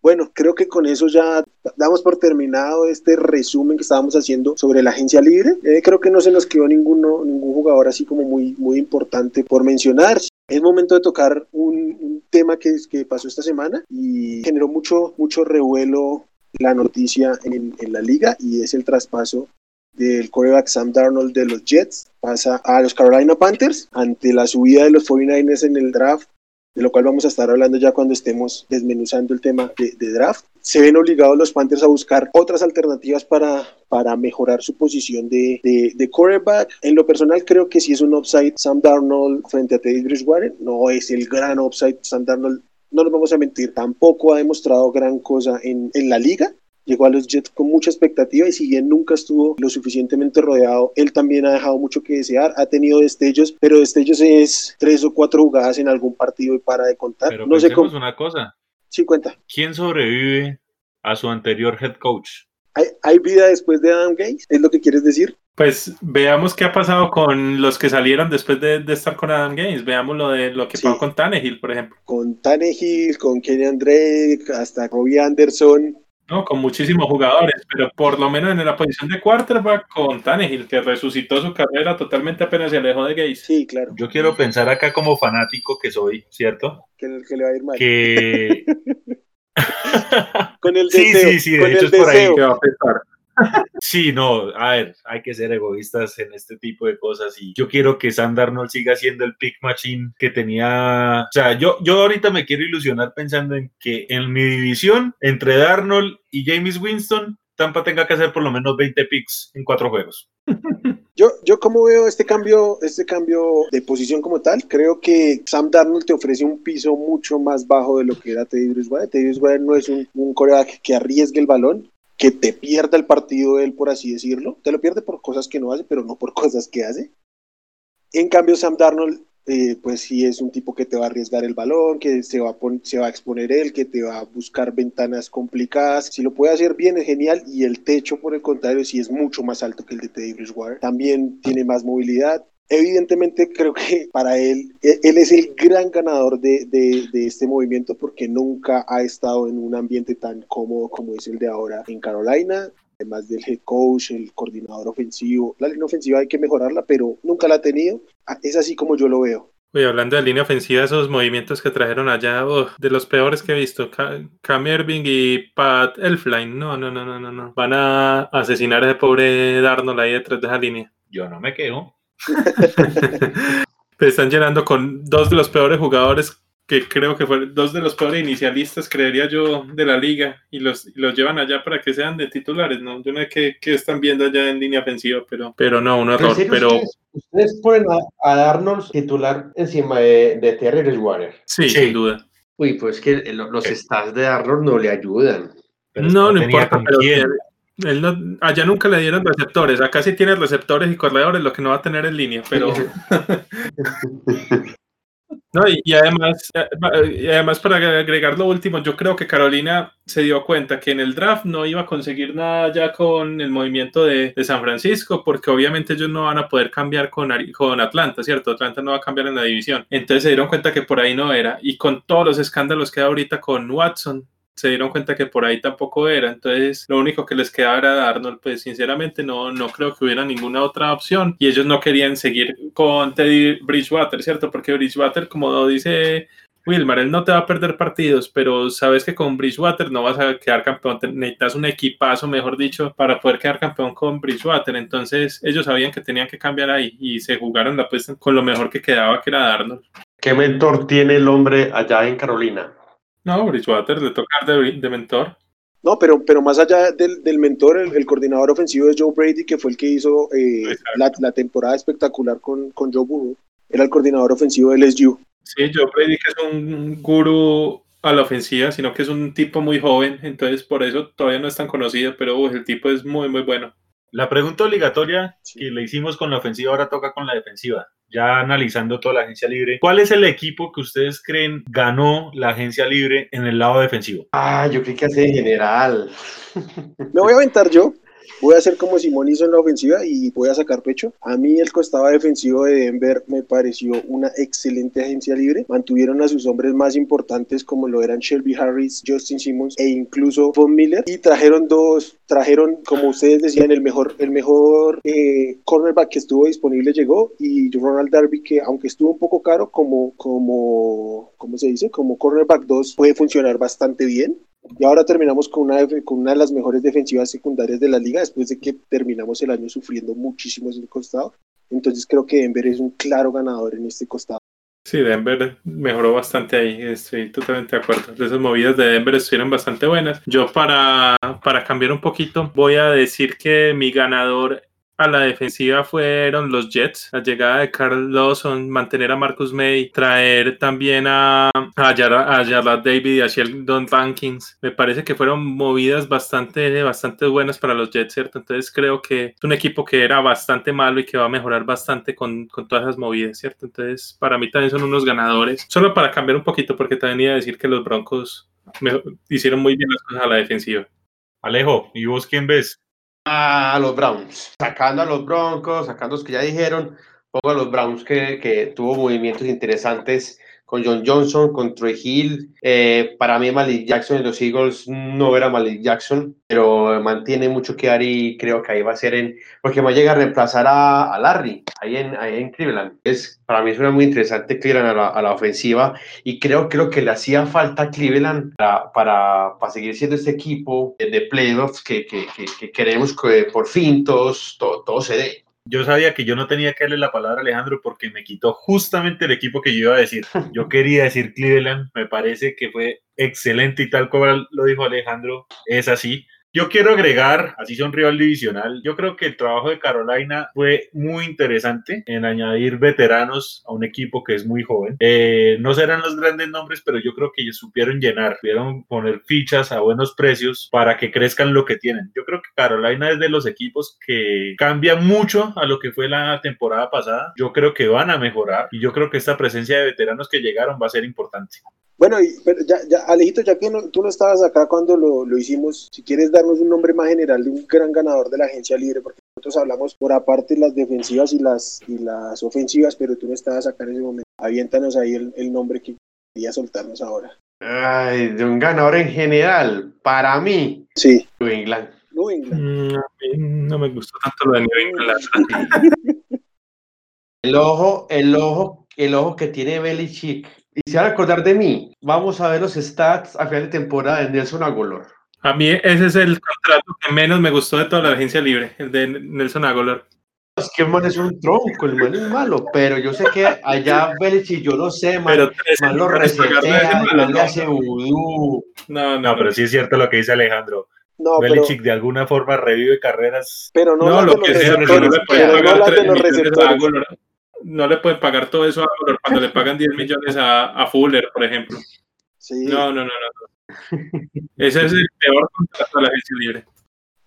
A: Bueno, creo que con eso ya damos por terminado este resumen que estábamos haciendo sobre la agencia libre. Eh, creo que no se nos quedó ninguno, ningún jugador así como muy, muy importante por mencionar. Es momento de tocar un, un tema que, que pasó esta semana y generó mucho, mucho revuelo la noticia en, en la liga y es el traspaso del quarterback Sam Darnold de los Jets. Pasa a los Carolina Panthers ante la subida de los 49ers en el draft de lo cual vamos a estar hablando ya cuando estemos desmenuzando el tema de, draft. Se ven obligados los Panthers a buscar otras alternativas para, para mejorar su posición de, de, de quarterback. En lo personal creo que si es un upside Sam Darnold frente a Teddy Bridgewater, no es el gran upside Sam Darnold. No nos vamos a mentir, tampoco ha demostrado gran cosa en, en la liga, llegó a los Jets con mucha expectativa y si bien nunca estuvo lo suficientemente rodeado, él también ha dejado mucho que desear, ha tenido destellos, pero destellos es tres o cuatro jugadas en algún partido y para de contar.
C: Pero
A: no sé cómo.
C: una cosa.
A: Sí, cuenta.
C: ¿Quién sobrevive a su anterior head coach?
A: ¿Hay, hay vida después de Adam Gates? ¿Es lo que quieres decir?
B: Pues veamos qué ha pasado con los que salieron después de, de estar con Adam Gaines. Veamos lo de lo que
A: Sí.
B: pasó con Tannehill, por ejemplo.
A: Con Tannehill, con Kenny Drake, hasta Robbie Anderson.
B: No, con muchísimos jugadores, pero por lo menos en la posición de quarterback con Tannehill, que resucitó su carrera totalmente apenas se alejó de Gates.
A: Sí, claro,
C: Yo quiero pensar acá como fanático que soy, ¿cierto?
A: que, que le va a ir mal.
C: Que
A: Con el
C: Sí,
A: deseo.
C: sí, sí, de
A: con
C: hecho
A: el
C: es por ahí.
B: ¿Qué va a pensar?
C: Sí, no, a ver, hay que ser egoístas en este tipo de cosas y yo quiero que Sam Darnold siga siendo el pick machine que tenía, o sea, yo, yo ahorita me quiero ilusionar pensando en que en mi división, entre Darnold y James Winston, Tampa tenga que hacer por lo menos 20 picks en cuatro juegos.
A: Yo, yo como veo este cambio, este cambio de posición como tal, creo que Sam Darnold te ofrece un piso mucho más bajo de lo que era Teddy Bridgewater. Teddy Bridgewater no es un, un que arriesgue el balón, que te pierda el partido él, por así decirlo. Te lo pierde por cosas que no hace, pero no por cosas que hace. En cambio, Sam Darnold, eh, pues sí es un tipo que te va a arriesgar el balón, que se va, a se va a exponer él, que te va a buscar ventanas complicadas. Si lo puede hacer bien es genial y el techo, por el contrario, sí es mucho más alto que el de Teddy Bridgewater. También tiene más movilidad. Evidentemente creo que para él, e- él es el gran ganador de, de- de este movimiento porque nunca ha estado en un ambiente tan cómodo como es el de ahora en Carolina. Además del head coach, el coordinador ofensivo, la línea ofensiva hay que mejorarla, pero nunca la ha tenido. Ah, Es así como yo lo veo.
B: Oye, hablando de línea ofensiva, esos movimientos que trajeron allá, uf, de los peores que he visto, Ca- Cam Irving y Pat Elfline, no, no, no, no, no, no. Van a asesinar a ese pobre Darnold ahí detrás de esa línea.
C: Yo no me quejo.
B: Te están llenando con dos de los peores jugadores que creo que fueron dos de los peores inicialistas, creería yo, de la liga y los, y los llevan allá para que sean de titulares, ¿no? Yo no sé qué, qué están viendo allá en línea ofensiva, pero, pero no, un
D: ¿En
B: error. Pero
D: ustedes, ustedes ponen a, a Darnold titular encima de, de Terry Bridgewater?
B: sí,
C: Sí.
B: sin duda.
D: Uy, pues que los
C: Ok.
D: stats de Darnold no le ayudan.
C: Pero
B: No, no
C: tenía
B: importa, pero
C: quién.
B: Él- no- allá nunca le dieron receptores, acá sí tiene receptores y corredores, lo que no va a tener en línea, pero... No, y, y además, eh, y además para agregar lo último, yo creo que Carolina se dio cuenta que en el draft no iba a conseguir nada ya con el movimiento de, de San Francisco, porque obviamente ellos no van a poder cambiar con, con Atlanta, ¿cierto? Atlanta no va a cambiar en la división. Entonces se dieron cuenta que por ahí no era. Y con todos los escándalos que hay ahorita con Watson, se dieron cuenta que por ahí tampoco era. Entonces, lo único que les quedaba era Darnold. Pues sinceramente no, no creo que hubiera ninguna otra opción. Y ellos no querían seguir con Teddy Bridgewater, ¿cierto? Porque Bridgewater, como dice Wilmar, él no te va a perder partidos, pero sabes que con Bridgewater no vas a quedar campeón. Necesitas un equipazo, mejor dicho, para poder quedar campeón con Bridgewater. Entonces, ellos sabían que tenían que cambiar ahí y se jugaron la apuesta con lo mejor que quedaba, que era Darnold.
D: ¿Qué mentor tiene el hombre allá en Carolina?
B: No, Bridgewater le toca de, de mentor.
A: No, pero, pero más allá del, del mentor, el, el, coordinador ofensivo es Joe Brady, que fue el que hizo eh, la, la, temporada espectacular con, con Joe Burrow. Era el coordinador ofensivo del SU.
B: Sí, Joe Brady que es un gurú a la ofensiva, sino que es un tipo muy joven, entonces por eso todavía no es tan conocido, pero uh, el tipo es muy, muy bueno.
C: La pregunta obligatoria sí. que le hicimos con la ofensiva ahora toca con la defensiva. Ya analizando toda la agencia libre, ¿cuál es el equipo que ustedes creen ganó la agencia libre en el lado defensivo?
D: Ah, yo creo que hace en general.
A: Me voy a aventar yo. Voy a hacer como Simón hizo en la ofensiva y voy a sacar pecho. A mí el costado defensivo de Denver me pareció una excelente agencia libre. Mantuvieron a sus hombres más importantes como lo eran Shelby Harris, Justin Simmons e incluso Von Miller y trajeron dos, trajeron como ustedes decían el mejor, el mejor eh, cornerback que estuvo disponible llegó y Ronald Darby que aunque estuvo un poco caro como, como, ¿cómo se dice? Como cornerback 2 puede funcionar bastante bien. Y ahora terminamos con una, con una de las mejores defensivas secundarias de la liga después de que terminamos el año sufriendo muchísimo en el costado. Entonces creo que Denver es un claro ganador en este costado.
B: Sí, Denver mejoró bastante ahí, estoy totalmente de acuerdo. Esas movidas de Denver estuvieron bastante buenas. Yo para, para cambiar un poquito voy a decir que mi ganador a la defensiva fueron los Jets, la llegada de Carl Lawson, mantener a Marcus May, traer también a, a, David y a Sheldon Rankins. Me parece que fueron movidas bastante, bastante buenas para los Jets, ¿cierto? Entonces creo que es un equipo que era bastante malo y que va a mejorar bastante con, con todas esas movidas, ¿cierto? Entonces para mí también son unos ganadores. Solo para cambiar un poquito, porque también iba a decir que los Broncos me, hicieron muy bien las cosas a la defensiva.
C: Alejo, ¿y vos quién ves?
D: A los Browns, sacando a los Broncos, sacando los que ya dijeron, pongo a los Browns que, que tuvo movimientos interesantes con John Johnson, con Troy Hill. Eh, para mí Malik Jackson en los Eagles no era Malik Jackson, pero mantiene mucho que dar y creo que ahí va a ser en... Porque va a llegar a reemplazar a, a Larry, ahí en, ahí en Cleveland. Es, para mí suena muy interesante Cleveland a la, a la, ofensiva y creo, creo que le hacía falta a Cleveland para, para, para seguir siendo este equipo de, playoffs que, que, que, que, queremos que por fin todos, todo, todo se dé
C: yo sabía que yo no tenía que darle la palabra a Alejandro porque me quitó justamente el equipo que yo iba a decir. Yo quería decir Cleveland, me parece que fue excelente y tal como lo dijo Alejandro, es así. Yo quiero agregar, así son rival divisional, yo creo que el trabajo de Carolina fue muy interesante en añadir veteranos a un equipo que es muy joven. Eh, no serán los grandes nombres, pero yo creo que ellos supieron llenar, supieron poner fichas a buenos precios para que crezcan lo que tienen. Yo creo que Carolina es de los equipos que cambia mucho a lo que fue la temporada pasada. Yo creo que van a mejorar y yo creo que esta presencia de veteranos que llegaron va a ser importante.
A: Bueno, y, pero ya, ya, Alejito, ya que no, tú no estabas acá cuando lo, lo, hicimos, si quieres darnos un nombre más general de un gran ganador de la agencia libre, porque nosotros hablamos por aparte las defensivas y las, y las ofensivas, pero tú no estabas acá en ese momento. Aviéntanos ahí el, el nombre que quería soltarnos ahora.
D: Ay, de un ganador en general, para mí,
A: sí.
D: New England.
A: New England.
B: Mm, no me gustó tanto lo de New England.
D: el ojo, el ojo, el ojo que tiene Belichick y se van a acordar de mí. Vamos a ver los stats a final de temporada de Nelson Agolor.
B: A mí ese es el contrato que menos me gustó de toda la agencia libre, el de Nelson Agolor.
D: Es que el man es un tronco, el man es malo, pero yo sé que allá Belichick, yo no sé, man,
B: pero
D: man lo resetea, man le hace vudú.
C: No, no, pero sí es cierto lo que dice Alejandro.
A: No,
C: Belichick
A: pero,
C: de alguna forma revive carreras.
A: pero no,
B: lo que sea, no le
A: receptores,
B: pueden
A: pero no
B: pagar
A: las
B: 3
A: de los
B: millones a
A: receptores.
B: Agolor. No le pueden pagar todo eso a cuando le pagan 10 millones a, a Fuller, por ejemplo.
A: Sí.
B: No, no, no, no. Ese es el peor contrato de la agencia libre.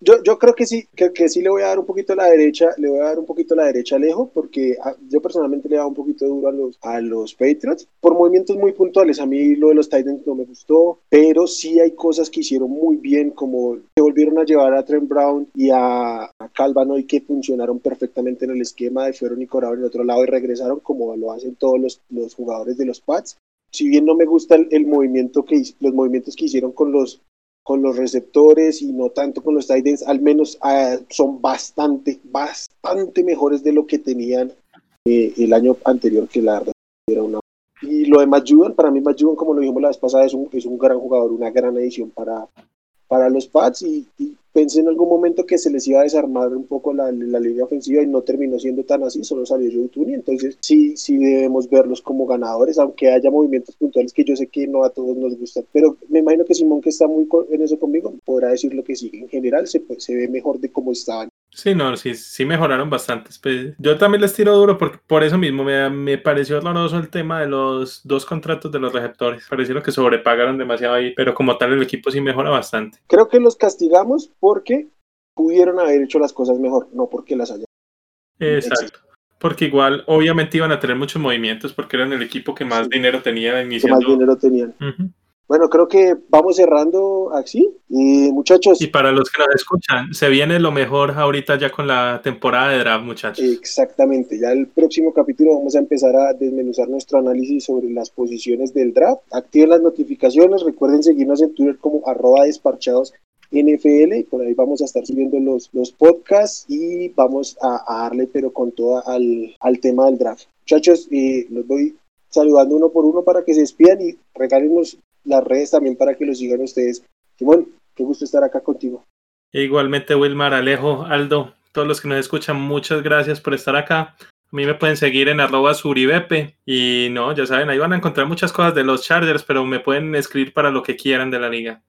A: Yo, creo que sí, que, sí le voy a dar un poquito a la derecha, le voy a dar un poquito a la derecha a Alejo, porque a, yo personalmente le he dado un poquito duro a los, a los Patriots, por movimientos muy puntuales. A mí lo de los Titans no me gustó, pero sí hay cosas que hicieron muy bien, como que volvieron a llevar a Trent Brown y a, Calvano y que funcionaron perfectamente en el esquema, y fueron y cobraron en el otro lado y regresaron como lo hacen todos los, los jugadores de los Pats. si bien no me gusta el, movimiento que los movimientos que hicieron con los con los receptores y no tanto con los tight ends, al menos ah, son bastante, bastante mejores de lo que tenían eh, el año anterior, que la verdad era una... Y lo de Matt para mí Matt como lo dijimos la vez pasada, es un, es un gran jugador, una gran edición para, para los Pats y, pensé en algún momento que se les iba a desarmar un poco la, línea ofensiva y no terminó siendo tan así, solo salió Tooney, entonces sí, sí debemos verlos como ganadores, aunque haya movimientos puntuales que yo sé que no a todos nos gustan, pero me imagino que Simón que está muy en eso conmigo podrá decir lo que sí, en general se, se ve mejor de cómo estaban
B: Sí, no, sí, sí mejoraron bastante. Pues, yo también les tiro duro porque por eso mismo me, me pareció horroroso el tema de los dos contratos de los receptores. Parecieron que sobrepagaron demasiado ahí, pero como tal el equipo sí mejora bastante.
A: Creo que los castigamos porque pudieron haber hecho las cosas mejor, no porque las hayan.
B: Exacto. Porque igual, obviamente iban a tener muchos movimientos porque eran el equipo que más dinero tenía iniciando.
A: Que más dinero tenían. Bueno, creo que vamos cerrando así. Y muchachos.
B: Y para los que nos escuchan, se viene lo mejor ahorita ya con la temporada de draft, muchachos.
A: Exactamente. Ya el próximo capítulo vamos a empezar a desmenuzar nuestro análisis sobre las posiciones del draft. Activen las notificaciones. Recuerden seguirnos en Twitter como arroba desparchados NFL y por ahí vamos a estar subiendo los, los podcasts y vamos a, darle pero con toda al, al tema del draft. Muchachos, eh, los voy saludando uno por uno para que se despidan y regálenos las redes también para que lo sigan ustedes. Simón, qué gusto estar acá contigo.
B: Igualmente, Wilmar, Alejo, Aldo, todos los que nos escuchan, muchas gracias por estar acá. A mí me pueden seguir en arroba suribepe y no, ya saben, ahí van a encontrar muchas cosas de los Chargers, pero me pueden escribir para lo que quieran de la liga.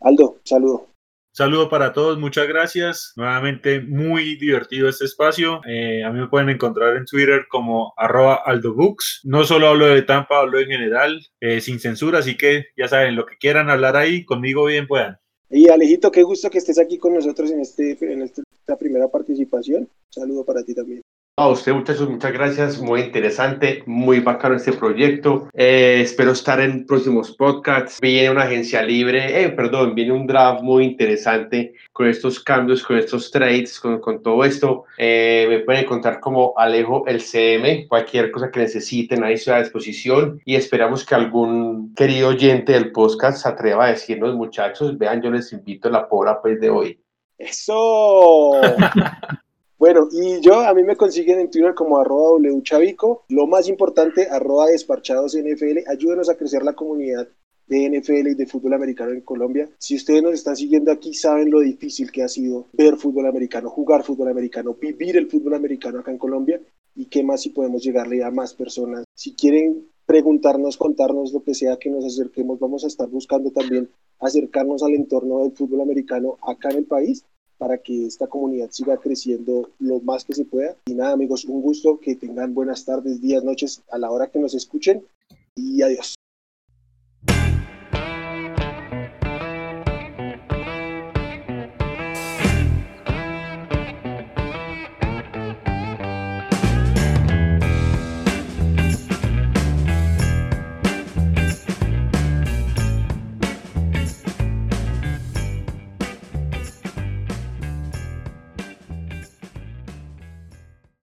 A: Aldo, saludo.
C: Saludo para todos, muchas gracias. Nuevamente muy divertido este espacio. Eh, a mí me pueden encontrar en Twitter como arroba aldobooks. No solo hablo de Tampa, hablo en general, eh, sin censura, así que ya saben, lo que quieran hablar ahí, conmigo bien puedan.
A: Y Alejito, qué gusto que estés aquí con nosotros en, este, en esta primera participación. saludo para ti también.
D: A usted, muchachos, muchas gracias. Muy interesante, muy bacano este proyecto. Eh, espero estar en próximos podcasts. Viene una agencia libre, eh, perdón, viene un draft muy interesante con estos cambios, con estos trades, con, con todo esto. Eh, me pueden encontrar como Alejo el CM. Cualquier cosa que necesiten, ahí estoy a disposición. Y esperamos que algún querido oyente del podcast se atreva a decirnos, muchachos, vean, yo les invito a la pora pues de hoy.
A: Eso. Bueno, y yo, a mí me consiguen en Twitter como arroba wchavico. Lo más importante, arroba desparchados NFL. Ayúdenos a crecer la comunidad de NFL y de fútbol americano en Colombia. Si ustedes nos están siguiendo aquí, saben lo difícil que ha sido ver fútbol americano, jugar fútbol americano, vivir el fútbol americano acá en Colombia y qué más si podemos llegarle a más personas. Si quieren preguntarnos, contarnos lo que sea que nos acerquemos, vamos a estar buscando también acercarnos al entorno del fútbol americano acá en el país para que esta comunidad siga creciendo lo más que se pueda. Y nada, amigos, un gusto, que tengan buenas tardes, días, noches a la hora que nos escuchen y adiós.